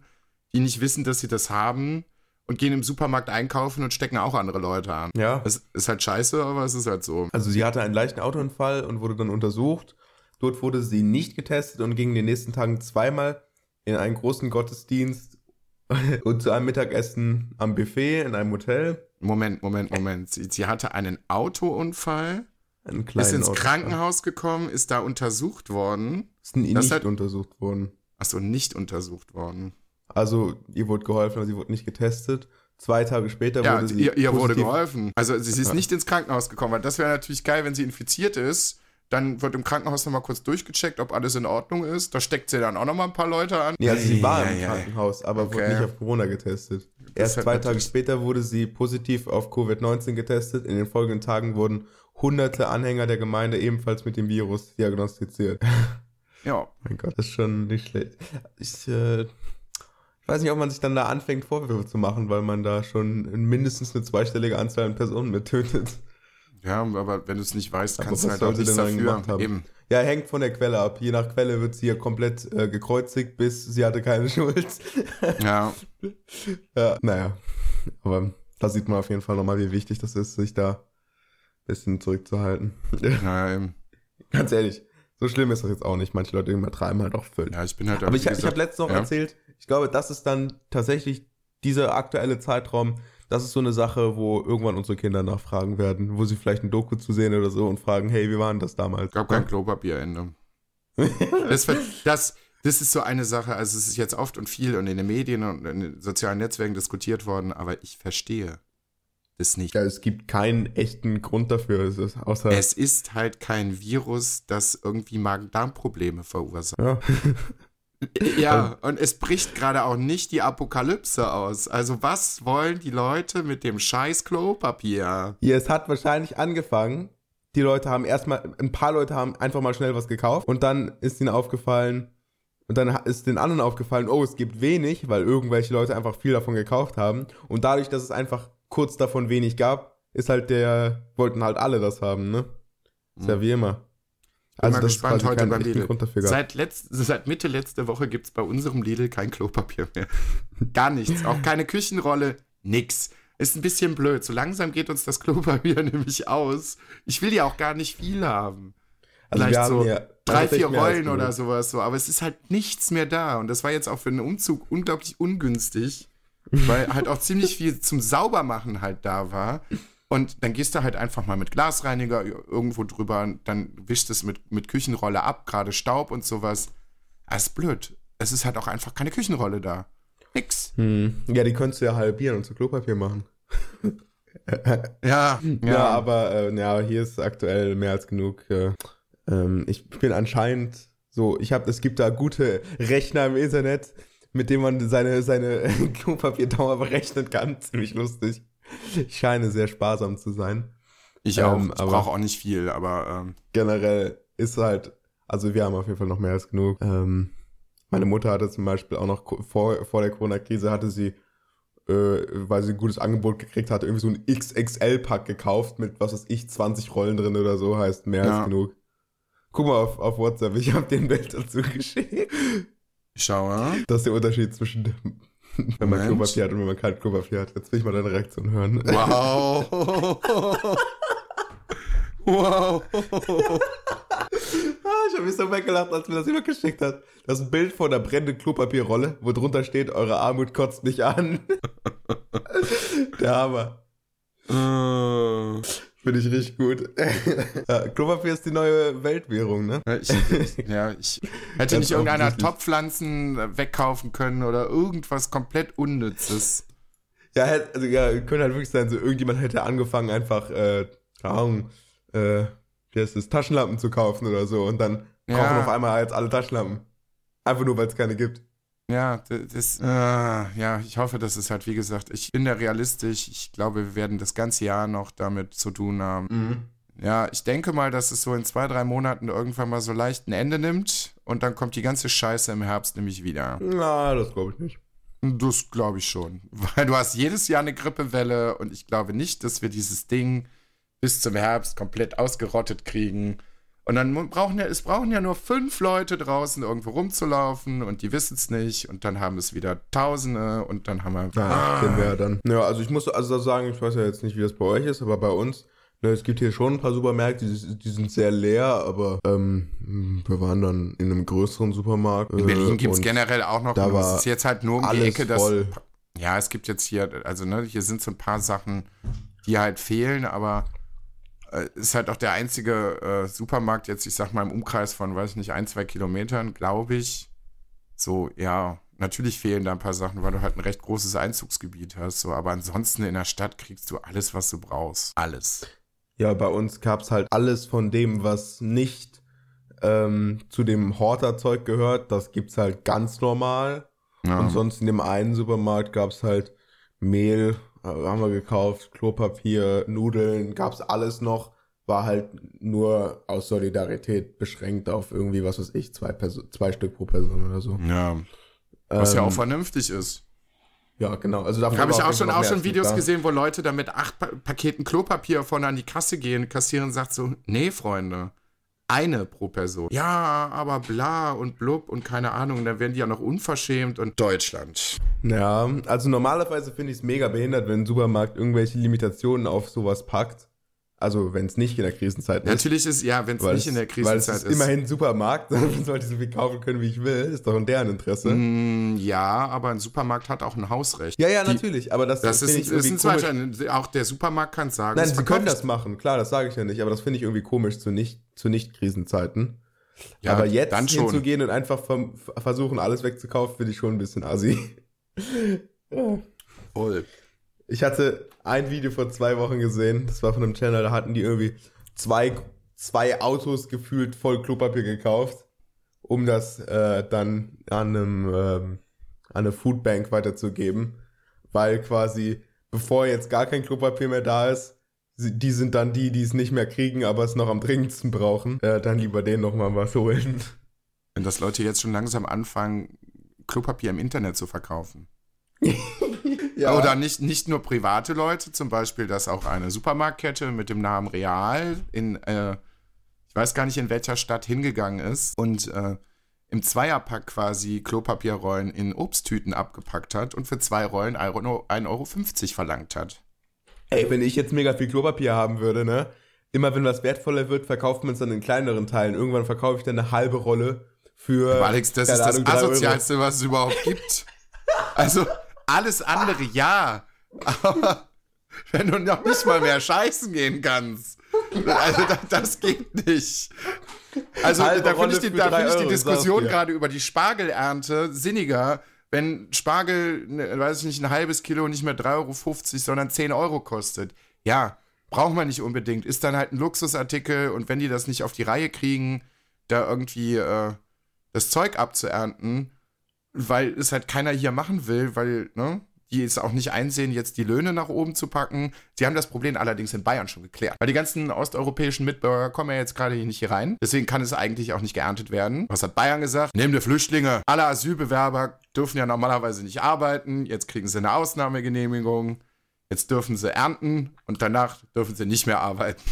die nicht wissen, dass sie das haben und gehen im Supermarkt einkaufen und stecken auch andere Leute an. Ja. Das ist halt scheiße, aber es ist halt so. Also sie hatte einen leichten Autounfall und wurde dann untersucht. Dort wurde sie nicht getestet und ging in den nächsten Tagen zweimal in einen großen Gottesdienst <laughs> und zu einem Mittagessen am Buffet in einem Hotel. Moment, Moment, Moment. Sie, sie hatte einen Autounfall, Einen kleinen ist ins Autounfall. Krankenhaus gekommen, ist da untersucht worden. Ist nie- Das nicht hat- untersucht worden. Achso, nicht untersucht worden. Also ihr wurde geholfen, aber sie wurde nicht getestet. Zwei Tage später Ja, wurde sie ihr, ihr wurde geholfen. Also sie ist Ja. nicht ins Krankenhaus gekommen, weil das wäre natürlich geil, wenn sie infiziert ist. Dann wird im Krankenhaus nochmal kurz durchgecheckt, ob alles in Ordnung ist. Da steckt sie dann auch nochmal ein paar Leute an. Nee, also sie war im Ei, ei, ei. Krankenhaus, aber wurde Okay. nicht auf Corona getestet. Das Erst zwei Tage später wurde sie positiv auf Covid-19 getestet. In den folgenden Tagen wurden hunderte Anhänger der Gemeinde ebenfalls mit dem Virus diagnostiziert. Ja, Mein Gott, das ist schon nicht schlecht. Ich, äh, ich weiß nicht, ob man sich dann da anfängt, Vorwürfe zu machen, weil man da schon mindestens eine zweistellige Anzahl an Personen mit tötet. ja, aber wenn du es nicht weißt, Aber kannst du was halt auch sie nichts dafür. gemacht haben? Eben. Ja, hängt von der Quelle ab. Je nach Quelle wird sie ja komplett äh, gekreuzigt, bis sie hatte keine <laughs> Schuld. Ja, <laughs> ja, naja. Aber da sieht man auf jeden Fall nochmal, wie wichtig das ist, sich da ein bisschen zurückzuhalten. <laughs> ja, eben. Ganz ehrlich, so schlimm ist das jetzt auch nicht. Manche Leute übertreiben halt auch völlig. ja ich bin halt Aber wie ich, ich gesagt- habe letztens noch ja. erzählt, ich glaube, das ist dann tatsächlich dieser aktuelle Zeitraum, das ist so eine Sache, wo irgendwann unsere Kinder nachfragen werden, wo sie vielleicht ein Doku zu sehen oder so und fragen, hey, wie war denn das damals? gab kein Klopapierende. <laughs> Das, das, das ist so eine Sache, also es ist jetzt oft und viel und in den Medien und in den sozialen Netzwerken diskutiert worden, aber ich verstehe das nicht. ja, es gibt keinen echten Grund dafür, es ist außer Es ist halt kein Virus, das irgendwie Magen-Darm-Probleme verursacht. ja. <laughs> Ja, und es bricht gerade auch nicht die Apokalypse aus. Also was wollen die Leute mit dem scheiß Klopapier? Ja, es hat wahrscheinlich angefangen, die Leute haben erstmal, ein paar Leute haben einfach mal schnell was gekauft und dann ist ihnen aufgefallen, und dann ist den anderen aufgefallen, oh, es gibt wenig, weil irgendwelche Leute einfach viel davon gekauft haben. Und dadurch, dass es einfach kurz davon wenig gab, ist halt der, wollten halt alle das haben, ne? Ist ja mhm. wie immer. Also Bin mal gespannt heute beim Lidl. Seit, letzt, seit Mitte letzte Woche gibt es bei unserem Lidl kein Klopapier mehr. <laughs> Gar nichts. Auch keine Küchenrolle. Nix. Ist ein bisschen blöd. So langsam geht uns das Klopapier <laughs> nämlich aus. Ich will ja auch gar nicht viel haben. Also Vielleicht so drei, vier Rollen oder sowas so. Aber es ist halt nichts mehr da. Und das war jetzt auch für einen Umzug unglaublich ungünstig, <laughs> weil halt auch ziemlich viel zum Saubermachen halt da war. Und dann gehst du halt einfach mal mit Glasreiniger irgendwo drüber, dann wischst es mit, mit Küchenrolle ab, gerade Staub und sowas. Das ist blöd. Es ist halt auch einfach keine Küchenrolle da. Nix. Hm. Ja, die könntest du ja halbieren und zu Klopapier machen. <laughs> ja, ja, ja. aber äh, ja, hier ist aktuell mehr als genug. Äh, ähm, ich bin anscheinend so, ich habe, es gibt da gute Rechner im Internet, mit denen man seine, seine <laughs> Klopapierdauer berechnen kann. Ziemlich lustig. <laughs> Ich scheine sehr sparsam zu sein. Ich auch. Ähm, ich brauche auch nicht viel, aber ähm. generell ist halt, also wir haben auf jeden Fall noch mehr als genug. Ähm, meine Mutter hatte zum Beispiel auch noch vor, vor der Corona-Krise hatte sie, äh, weil sie ein gutes Angebot gekriegt hatte, irgendwie so ein XXL-Pack gekauft mit, was weiß ich, 20 Rollen drin oder so, heißt mehr ja. als genug. Guck mal auf, auf WhatsApp, ich habe den Bild dazu <laughs> geschickt. Ich schaue. Das ist der Unterschied zwischen <laughs> wenn man Klopapier hat und wenn man kein Klopapier hat. Jetzt will ich mal deine Reaktion hören. Wow. <laughs> wow. Ah, ich habe mich so weggelacht, als mir das jemand geschickt hat. Das ist ein Bild von einer brennenden Klopapierrolle, wo drunter steht, eure Armut kotzt mich an. <laughs> Der Hammer. Uh. Finde ich richtig gut. <laughs> ja, Klopapier ist die neue Weltwährung, ne? Ich, ja, ich hätte nicht irgendeiner Topfpflanzen wegkaufen können oder irgendwas komplett Unnützes. Ja, also, ja, könnte halt wirklich sein, so irgendjemand hätte angefangen, einfach, äh, keine Ahnung, äh, wie heißt das, Taschenlampen zu kaufen oder so und dann ja. kaufen auf einmal jetzt alle Taschenlampen. Einfach nur, weil es keine gibt. Ja, das, äh, ja, ich hoffe, dass es halt, wie gesagt, ich bin da realistisch. Ich glaube, wir werden das ganze Jahr noch damit zu tun haben. Mhm. Ja, ich denke mal, dass es so in zwei, drei Monaten irgendwann mal so leicht ein Ende nimmt und dann kommt die ganze Scheiße im Herbst nämlich wieder. Na, das glaube ich nicht. Das glaube ich schon. <laughs> Weil du hast jedes Jahr eine Grippewelle und ich glaube nicht, dass wir dieses Ding bis zum Herbst komplett ausgerottet kriegen. Und dann brauchen ja, es brauchen ja nur fünf Leute draußen irgendwo rumzulaufen und die wissen es nicht und dann haben es wieder Tausende und dann haben wir. Ja, ah. wir ja dann. Ja, also ich muss also sagen, ich weiß ja jetzt nicht, wie das bei euch ist, aber bei uns, ne, es gibt hier schon ein paar Supermärkte, die, die sind sehr leer, aber ähm, wir waren dann in einem größeren Supermarkt. In Berlin äh, gibt es generell auch noch, da war es ist jetzt halt nur um die Ecke, dass. Ja, es gibt jetzt hier, also ne, hier sind so ein paar Sachen, die halt fehlen, aber ist halt auch der einzige äh, Supermarkt jetzt, ich sag mal, im Umkreis von, weiß ich nicht, ein, zwei Kilometern, glaube ich. So, ja, natürlich fehlen da ein paar Sachen, weil du halt ein recht großes Einzugsgebiet hast, so, aber ansonsten in der Stadt kriegst du alles, was du brauchst. Alles. Ja, bei uns gab es halt alles von dem, was nicht ähm, zu dem Horterzeug gehört, das gibt's halt ganz normal. Ja. Und sonst in dem einen Supermarkt gab es halt Mehl, äh, haben wir gekauft, Klopapier, Nudeln, gab's alles noch. War halt nur aus Solidarität beschränkt auf irgendwie, was weiß ich, zwei, Perso zwei Stück pro Person oder so. Ja. Was ähm, ja auch vernünftig ist. Ja, genau. Also da habe ich auch schon, auch schon Videos da. gesehen, wo Leute da mit acht pa Paketen Klopapier vorne an die Kasse gehen, kassieren und sagt so, nee, Freunde, eine pro Person. Ja, aber bla und blub und keine Ahnung, dann werden die ja noch unverschämt und Deutschland. Ja, also normalerweise finde ich es mega behindert, wenn ein Supermarkt irgendwelche Limitationen auf sowas packt. Also wenn es nicht in der Krisenzeit ist. Natürlich ist, ja, wenn es nicht in der Krisenzeit ist. Weil es ist immerhin ein Supermarkt, dann sollte ich so viel kaufen können, wie ich will. Ist doch in deren Interesse. Mm, ja, aber ein Supermarkt hat auch ein Hausrecht. Ja, ja, Die, natürlich. Aber das, das ist, ist ein zweiter. Auch der Supermarkt kann sagen. Nein, sie können das machen. Klar, das sage ich ja nicht. Aber das finde ich irgendwie komisch zu nicht, zu Nicht-Krisenzeiten. Ja, aber jetzt dann schon. hinzugehen und einfach versuchen, alles wegzukaufen, finde ich schon ein bisschen assi. ja. Voll. Ich hatte ein Video vor zwei Wochen gesehen, das war von einem Channel, da hatten die irgendwie zwei, zwei Autos gefühlt voll Klopapier gekauft, um das äh, dann an einem ähm, an eine Foodbank weiterzugeben, weil quasi bevor jetzt gar kein Klopapier mehr da ist, die sind dann die, die es nicht mehr kriegen, aber es noch am dringendsten brauchen, äh, dann lieber denen nochmal was holen. Wenn das Leute jetzt schon langsam anfangen, Klopapier im Internet zu verkaufen. <laughs> ja. Oder nicht, nicht nur private Leute, zum Beispiel, dass auch eine Supermarktkette mit dem Namen Real in, äh, ich weiß gar nicht in welcher Stadt hingegangen ist und äh, im Zweierpack quasi Klopapierrollen in Obsttüten abgepackt hat und für zwei Rollen 1,50 Euro verlangt hat. Ey, wenn ich jetzt mega viel Klopapier haben würde, ne? Immer wenn was wertvoller wird, verkauft man es dann in kleineren Teilen. Irgendwann verkaufe ich dann eine halbe Rolle für. Aber Alex, das ist das Asozialste, was es überhaupt gibt. <laughs> Also, alles andere ja. Aber wenn du noch nicht mal mehr scheißen gehen kannst. Also, das, das geht nicht. Also, Halbe da finde ich, die, find ich die Diskussion gerade über die Spargelernte sinniger, wenn Spargel, ne, weiß ich nicht, ein halbes Kilo nicht mehr 3,50 Euro, sondern 10 Euro kostet. Ja, braucht man nicht unbedingt. Ist dann halt ein Luxusartikel und wenn die das nicht auf die Reihe kriegen, da irgendwie äh, das Zeug abzuernten, weil es halt keiner hier machen will, weil, ne? die es auch nicht einsehen, jetzt die Löhne nach oben zu packen. Sie haben das Problem allerdings in Bayern schon geklärt. Weil die ganzen osteuropäischen Mitbürger kommen ja jetzt gerade hier nicht hier rein. Deswegen kann es eigentlich auch nicht geerntet werden. Was hat Bayern gesagt? Nehmt die Flüchtlinge. Alle Asylbewerber dürfen ja normalerweise nicht arbeiten. Jetzt kriegen sie eine Ausnahmegenehmigung. Jetzt dürfen sie ernten und danach dürfen sie nicht mehr arbeiten.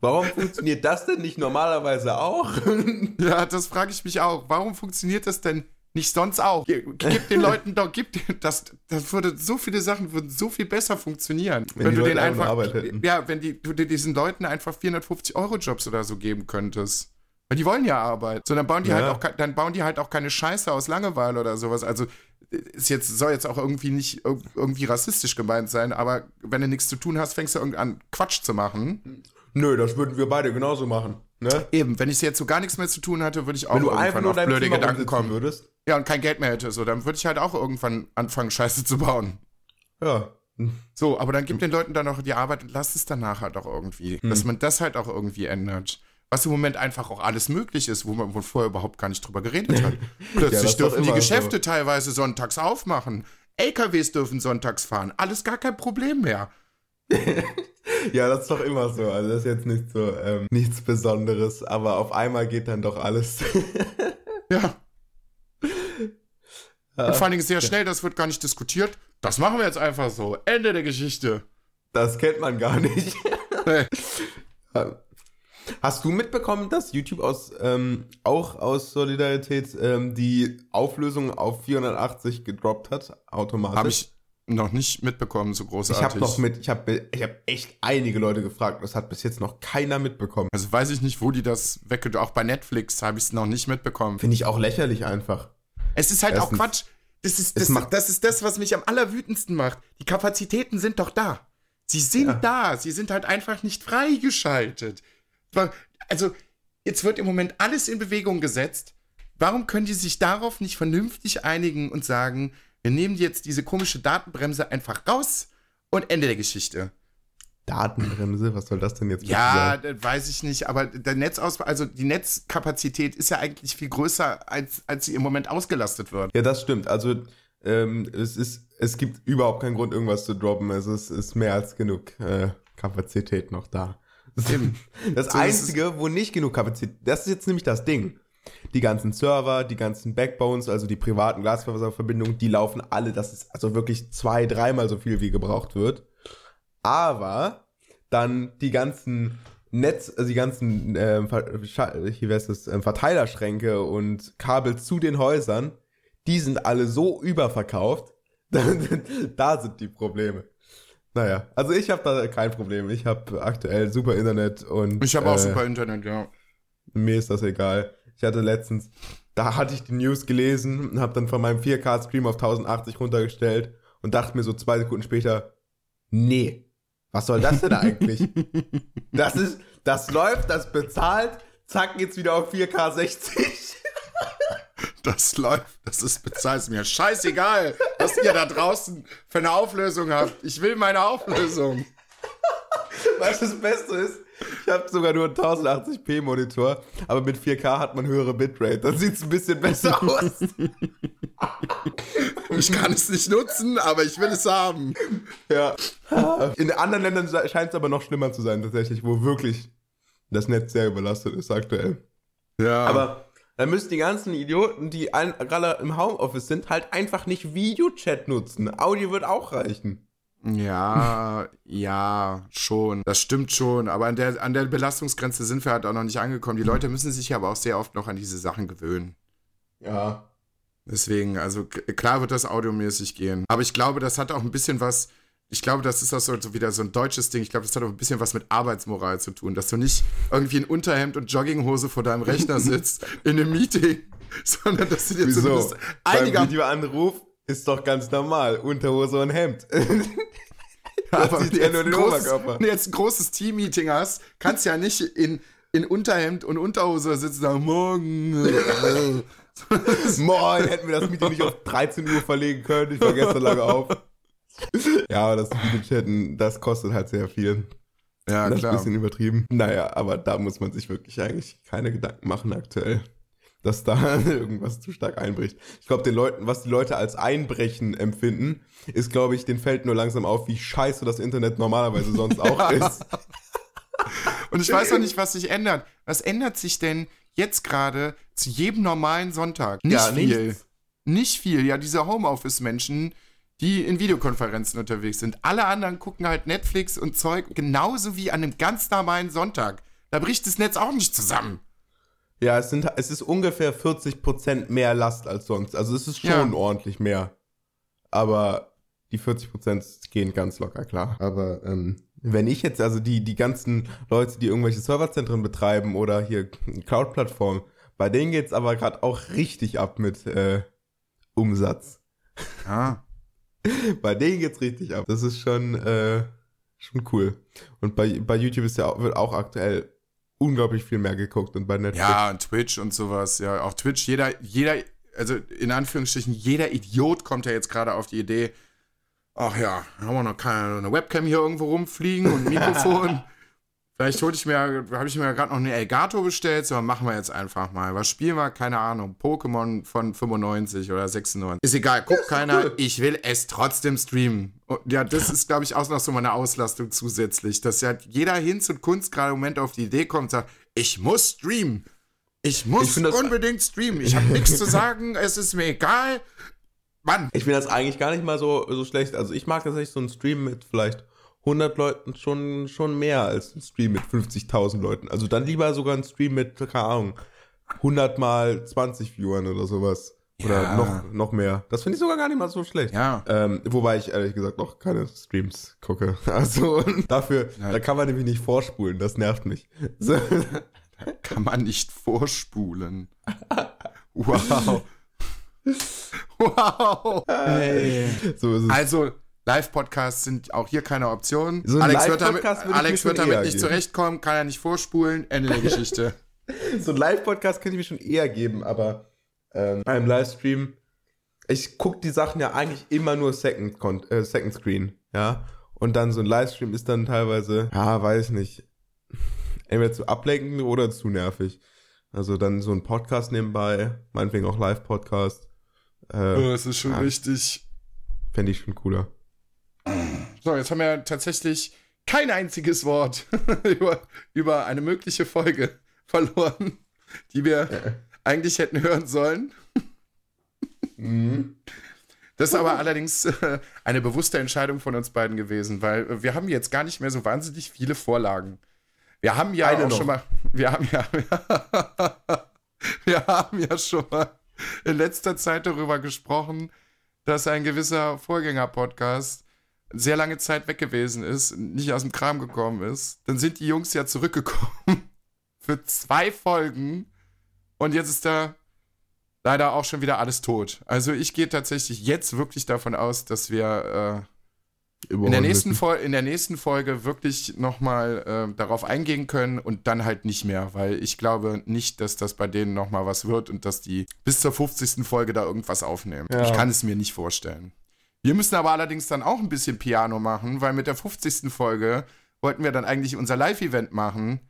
Warum funktioniert das denn nicht normalerweise auch? <laughs> ja, das frage ich mich auch. Warum funktioniert das denn nicht sonst auch. Gib den <laughs> Leuten doch, gib das, das würde so viele Sachen würden so viel besser funktionieren. Wenn, wenn du den einfach, ja, wenn die, du diesen Leuten einfach 450 Euro Jobs oder so geben könntest. Weil die wollen ja Arbeit. So, dann bauen die halt ja. halt auch, dann bauen die halt auch keine Scheiße aus Langeweile oder sowas. Also, ist jetzt, soll jetzt auch irgendwie nicht irgendwie rassistisch gemeint sein, aber wenn du nichts zu tun hast, fängst du an, Quatsch zu machen. Nö, das würden wir beide genauso machen. Ne? Eben, wenn ich jetzt so gar nichts mehr zu tun hatte, würde ich auch wenn du irgendwann auf blöde Zimmer Gedanken kommen. Würdest. Ja, und kein Geld mehr hätte, so, dann würde ich halt auch irgendwann anfangen, <laughs> Scheiße zu bauen. Ja. So, aber dann gib den Leuten dann auch die Arbeit und lass es danach halt auch irgendwie. Hm. Dass man das halt auch irgendwie ändert. Was im Moment einfach auch alles möglich ist, wo man wohl vorher überhaupt gar nicht drüber geredet hat. <laughs> Plötzlich ja, dürfen die Geschäfte so. teilweise sonntags aufmachen. LKWs dürfen sonntags fahren. Alles gar kein Problem mehr. <laughs> ja, das ist doch immer so. Also das ist jetzt nicht so ähm, nichts Besonderes, aber auf einmal geht dann doch alles. <laughs> ja. Und vor allen Dingen sehr schnell, das wird gar nicht diskutiert. Das machen wir jetzt einfach so. Ende der Geschichte. Das kennt man gar nicht. <laughs> Hast du mitbekommen, dass YouTube aus, ähm, auch aus Solidarität ähm, die Auflösung auf 480 gedroppt hat, automatisch? Habe ich noch nicht mitbekommen, so großartig. Ich habe noch mit, ich habe ich hab echt einige Leute gefragt, das hat bis jetzt noch keiner mitbekommen. Also weiß ich nicht, wo die das weg, auch bei Netflix habe ich es noch nicht mitbekommen. Finde ich auch lächerlich einfach. Es ist halt Erstens, auch Quatsch. Das ist das, macht, das ist das, was mich am allerwütendsten macht. Die Kapazitäten sind doch da. Sie sind ja. da. Sie sind halt einfach nicht freigeschaltet. Also, jetzt wird im Moment alles in Bewegung gesetzt. Warum können die sich darauf nicht vernünftig einigen und sagen, wir nehmen jetzt diese komische Datenbremse einfach raus und Ende der Geschichte. Datenbremse, was soll das denn jetzt Ja, das weiß ich nicht, aber der Netzausbau, also die Netzkapazität ist ja eigentlich viel größer, als, als sie im Moment ausgelastet wird. Ja, das stimmt. Also ähm, es ist, es gibt überhaupt keinen Grund, irgendwas zu droppen. Also es ist mehr als genug äh, Kapazität noch da. <laughs> Das so, Einzige, wo nicht genug Kapazität, das ist jetzt nämlich das Ding die ganzen Server, die ganzen Backbones, also die privaten Glasfaserverbindungen, die laufen alle. Das ist also wirklich zwei, dreimal so viel, wie gebraucht wird. Aber dann die ganzen Netz, also die ganzen äh, hier es, äh, Verteilerschränke und Kabel zu den Häusern, die sind alle so überverkauft. <laughs> da sind die Probleme. Naja, also ich habe da kein Problem. Ich habe aktuell super Internet und. Ich habe auch äh, super Internet, ja. Mir ist das egal. Ich hatte letztens, da hatte ich die News gelesen und habe dann von meinem 4K-Stream auf 1080 runtergestellt und dachte mir so zwei Sekunden später, nee, was soll das denn eigentlich? <laughs> das ist, das läuft, das bezahlt, zack, geht's wieder auf 4K 60. <laughs> Das läuft, das ist bezahlt, ist mir scheißegal, was ihr da draußen für eine Auflösung habt. Ich will meine Auflösung. <laughs> Was das Beste ist, Ich habe sogar nur einen 1080p Monitor, aber mit 4K hat man höhere Bitrate. Dann sieht es ein bisschen besser <laughs> aus. ich kann es nicht nutzen, aber ich will es haben. Ja. <laughs> In anderen Ländern scheint es aber noch schlimmer zu sein, tatsächlich, wo wirklich das Netz sehr überlastet ist aktuell. Ja. Aber dann müssen die ganzen Idioten, die gerade im Homeoffice sind, halt einfach nicht Videochat nutzen. Audio wird auch reichen. Ja, ja, schon. Das stimmt schon. Aber an der, an der Belastungsgrenze sind wir halt auch noch nicht angekommen. Die Leute müssen sich aber auch sehr oft noch an diese Sachen gewöhnen. Ja. Deswegen, also klar wird das audiomäßig gehen. Aber ich glaube, das hat auch ein bisschen was. Ich glaube, das ist auch so, wieder so ein deutsches Ding. Ich glaube, das hat auch ein bisschen was mit Arbeitsmoral zu tun, dass du nicht irgendwie in Unterhemd und Jogginghose vor deinem Rechner <laughs> sitzt in einem Meeting, sondern dass du dir Wieso? zumindest einiger Beim Videoanruf ist doch ganz normal. Unterhose und Hemd. <laughs> aber wenn du jetzt, ein großes, wenn du jetzt ein großes Team-Meeting hast, kannst du ja nicht in, in Unterhemd und Unterhose sitzen und sagen, morgen. <laughs> Moin, hätten wir das Meeting nicht auf 13 Uhr verlegen können. Ich war gestern lange auf. Ja, aber das Videochatten, das kostet halt sehr viel. Ja, das klar. ist ein bisschen übertrieben. Naja, aber da muss man sich wirklich eigentlich keine Gedanken machen aktuell dass da <laughs> irgendwas zu stark einbricht. Ich glaube, den Leuten, was die Leute als Einbrechen empfinden, ist, glaube ich, den fällt nur langsam auf, wie scheiße das Internet normalerweise sonst auch <laughs> ist. Und ich weiß auch nicht, was sich ändert. Was ändert sich denn jetzt gerade zu jedem normalen Sonntag? Nicht ja, viel. Nichts. Nicht viel. Ja, diese Homeoffice-Menschen, die in Videokonferenzen unterwegs sind. Alle anderen gucken halt Netflix und Zeug, genauso wie an einem ganz normalen Sonntag. Da bricht das Netz auch nicht zusammen. Ja, es, sind, es ist ungefähr 40% mehr Last als sonst. Also es ist schon ja. ordentlich mehr. Aber die 40% gehen ganz locker, klar. Aber ähm, wenn ich jetzt, also die, die ganzen Leute, die irgendwelche Serverzentren betreiben oder hier Cloud-Plattformen, bei denen geht's aber gerade auch richtig ab mit äh, Umsatz. Ah. <laughs> bei denen geht's richtig ab. Das ist schon, äh, schon cool. Und bei, bei YouTube ist ja, wird auch aktuell unglaublich viel mehr geguckt und bei Netflix. Ja, und Twitch und sowas. Ja, auch Twitch, jeder, jeder, also in Anführungsstrichen, jeder Idiot kommt ja jetzt gerade auf die Idee, ach ja, haben wir noch keine eine Webcam hier irgendwo rumfliegen und ein <laughs> Mikrofon. Vielleicht hole ich mir, habe ich mir gerade noch eine Elgato bestellt, so machen wir jetzt einfach mal. Was spielen wir? Keine Ahnung. Pokémon von 95 oder 96. Ist egal, guckt keiner. Cool. Ich will es trotzdem streamen. Und ja, das ist, glaube ich, auch noch so meine Auslastung zusätzlich, dass ja jeder Hinz und Kunst gerade im Moment auf die Idee kommt und sagt, ich muss streamen. Ich muss ich unbedingt streamen. Ich habe nichts zu sagen, <laughs> es ist mir egal. Mann. Ich finde das eigentlich gar nicht mal so, so schlecht. Also ich mag tatsächlich so einen Stream mit vielleicht 100 Leuten schon, schon mehr als ein Stream mit 50.000 Leuten. Also dann lieber sogar ein Stream mit, keine Ahnung, 100 mal 20 Viewern oder sowas. Oder ja. noch, noch mehr. Das finde ich sogar gar nicht mal so schlecht. Ja. Ähm, wobei ich ehrlich gesagt noch keine Streams gucke. <laughs> Also dafür, ja. da kann man nämlich nicht vorspulen. Das nervt mich. <laughs> So. Da kann man nicht vorspulen. Wow. <laughs> wow. Hey. So ist es. Also, Live-Podcasts sind auch hier keine Option. So Alex wird damit, Alex wird damit nicht geben. zurechtkommen, kann er nicht vorspulen. Ende der Geschichte. <laughs> so ein Live-Podcast könnte ich mir schon eher geben, aber ähm, beim Livestream, ich gucke die Sachen ja eigentlich immer nur Second, äh, Second Screen, ja. Und dann so ein Livestream ist dann teilweise, ja, weiß nicht, <laughs> entweder zu ablenkend oder zu nervig. Also dann so ein Podcast nebenbei, meinetwegen auch Live-Podcast. Äh, oh, das ist schon ja, richtig. Fände ich schon cooler. So, jetzt haben wir tatsächlich kein einziges Wort <laughs> über, über eine mögliche Folge verloren, die wir ja. eigentlich hätten hören sollen. Mhm. Das ist aber allerdings äh, eine bewusste Entscheidung von uns beiden gewesen, weil wir haben jetzt gar nicht mehr so wahnsinnig viele Vorlagen. Wir haben ja eine auch noch. schon mal, wir haben ja, <laughs> wir haben ja schon mal in letzter Zeit darüber gesprochen, dass ein gewisser Vorgänger-Podcast sehr lange Zeit weg gewesen ist, nicht aus dem Kram gekommen ist, dann sind die Jungs ja zurückgekommen <laughs> für zwei Folgen und jetzt ist da leider auch schon wieder alles tot. Also ich gehe tatsächlich jetzt wirklich davon aus, dass wir äh, in, der nächsten in der nächsten Folge wirklich nochmal äh, darauf eingehen können und dann halt nicht mehr, weil ich glaube nicht, dass das bei denen nochmal was wird und dass die bis zur 50. Folge da irgendwas aufnehmen. Ja. Ich kann es mir nicht vorstellen. Wir müssen aber allerdings dann auch ein bisschen Piano machen, weil mit der 50. Folge wollten wir dann eigentlich unser Live-Event machen.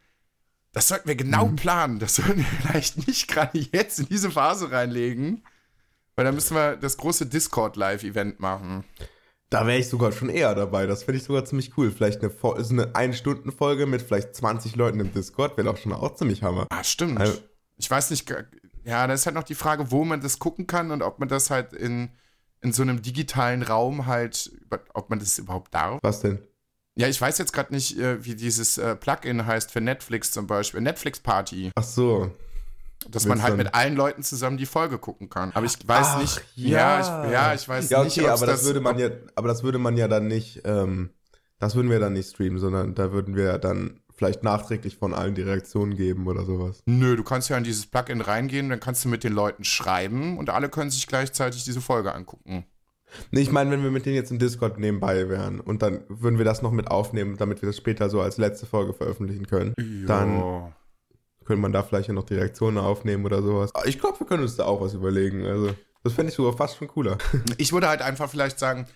Das sollten wir genau mhm. planen. Das sollten wir <laughs> vielleicht nicht gerade jetzt in diese Phase reinlegen. Weil dann müssen wir das große Discord-Live-Event machen. Da wäre ich sogar schon eher dabei. Das finde ich sogar ziemlich cool. Vielleicht eine, ist eine Ein-Stunden-Folge mit vielleicht 20 Leuten im Discord. Wäre doch schon auch ziemlich Hammer. Ah, stimmt. Also, ich weiß nicht, ja, da ist halt noch die Frage, wo man das gucken kann und ob man das halt in, in so einem digitalen Raum halt, ob man das überhaupt darf. Was denn? Ja, ich weiß jetzt gerade nicht, äh, wie dieses äh, Plugin heißt für Netflix zum Beispiel. Netflix Party. Ach so. Dass man halt mit allen Leuten zusammen die Folge gucken kann. Aber ich weiß Ach, nicht. Ja. ja, ich, ja, ich weiß ja, okay, nicht. Aber das, das, würde man ja, aber das würde man ja dann nicht, ähm, das würden wir dann nicht streamen, sondern da würden wir dann vielleicht nachträglich von allen die Reaktionen geben oder sowas. Nö, du kannst ja in dieses Plugin reingehen, dann kannst du mit den Leuten schreiben und alle können sich gleichzeitig diese Folge angucken. Nee, ich meine, wenn wir mit denen jetzt im Discord nebenbei wären und dann würden wir das noch mit aufnehmen, damit wir das später so als letzte Folge veröffentlichen können, jo. dann könnte man da vielleicht ja noch die Reaktionen aufnehmen oder sowas. Ich glaube, wir können uns da auch was überlegen. Also, das fände ich sogar fast schon cooler. Ich würde halt einfach vielleicht sagen,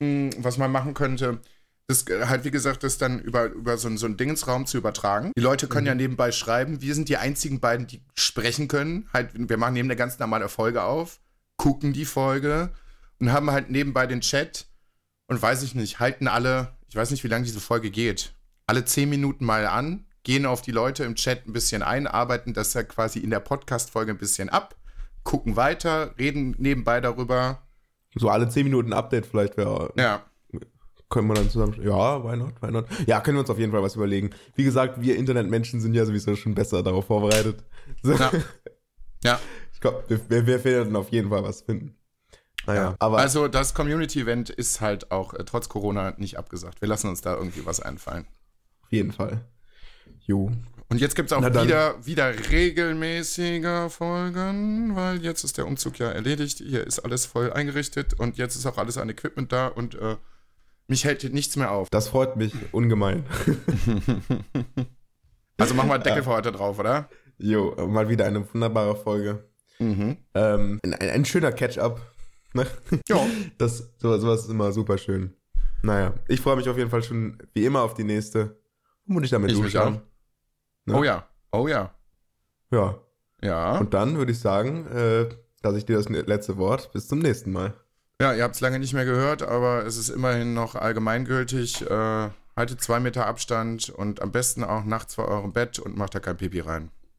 hm, was man machen könnte, das halt, wie gesagt, das dann über, über so, so einen Dingensraum zu übertragen. Die Leute können mhm. ja nebenbei schreiben. Wir sind die einzigen beiden, die sprechen können. Halt, wir machen neben eine ganz normale Folge auf, gucken die Folge und haben halt nebenbei den Chat und weiß ich nicht, halten alle, ich weiß nicht, wie lange diese Folge geht, alle zehn Minuten mal an, gehen auf die Leute im Chat ein bisschen ein, arbeiten das ja quasi in der Podcast-Folge ein bisschen ab, gucken weiter, reden nebenbei darüber. So alle zehn Minuten Update vielleicht wäre. Ja. Können wir dann zusammen. Ja, why not, why not? Ja, können wir uns auf jeden Fall was überlegen. Wie gesagt, wir Internetmenschen sind ja sowieso schon besser darauf vorbereitet. So. Ja. ja. Ich glaube, wir, wir werden auf jeden Fall was finden. Naja, ja. aber. Also, das Community-Event ist halt auch äh, trotz Corona nicht abgesagt. Wir lassen uns da irgendwie was einfallen. Auf jeden Fall. Jo. Und jetzt gibt es auch wieder, wieder regelmäßiger Folgen, weil jetzt ist der Umzug ja erledigt. Hier ist alles voll eingerichtet und jetzt ist auch alles an Equipment da und äh, mich hält nichts mehr auf. Das freut mich ungemein. <laughs> also machen wir Deckel für heute drauf, oder? Jo, mal wieder eine wunderbare Folge. Mhm. Ähm, ein, ein, schöner Catch-up. Ne? Ja. <laughs> Das, sowas, sowas ist immer super schön. Naja, ich freue mich auf jeden Fall schon wie immer auf die nächste. Muss ich damit ich duschen. Ne? Oh ja, oh ja. Ja. Ja. Und dann würde ich sagen, äh, lasse ich dir das letzte Wort. Bis zum nächsten Mal. Ja, ihr habt es lange nicht mehr gehört, aber es ist immerhin noch allgemeingültig. Äh, haltet zwei Meter Abstand und am besten auch nachts vor eurem Bett und macht da kein Pipi rein.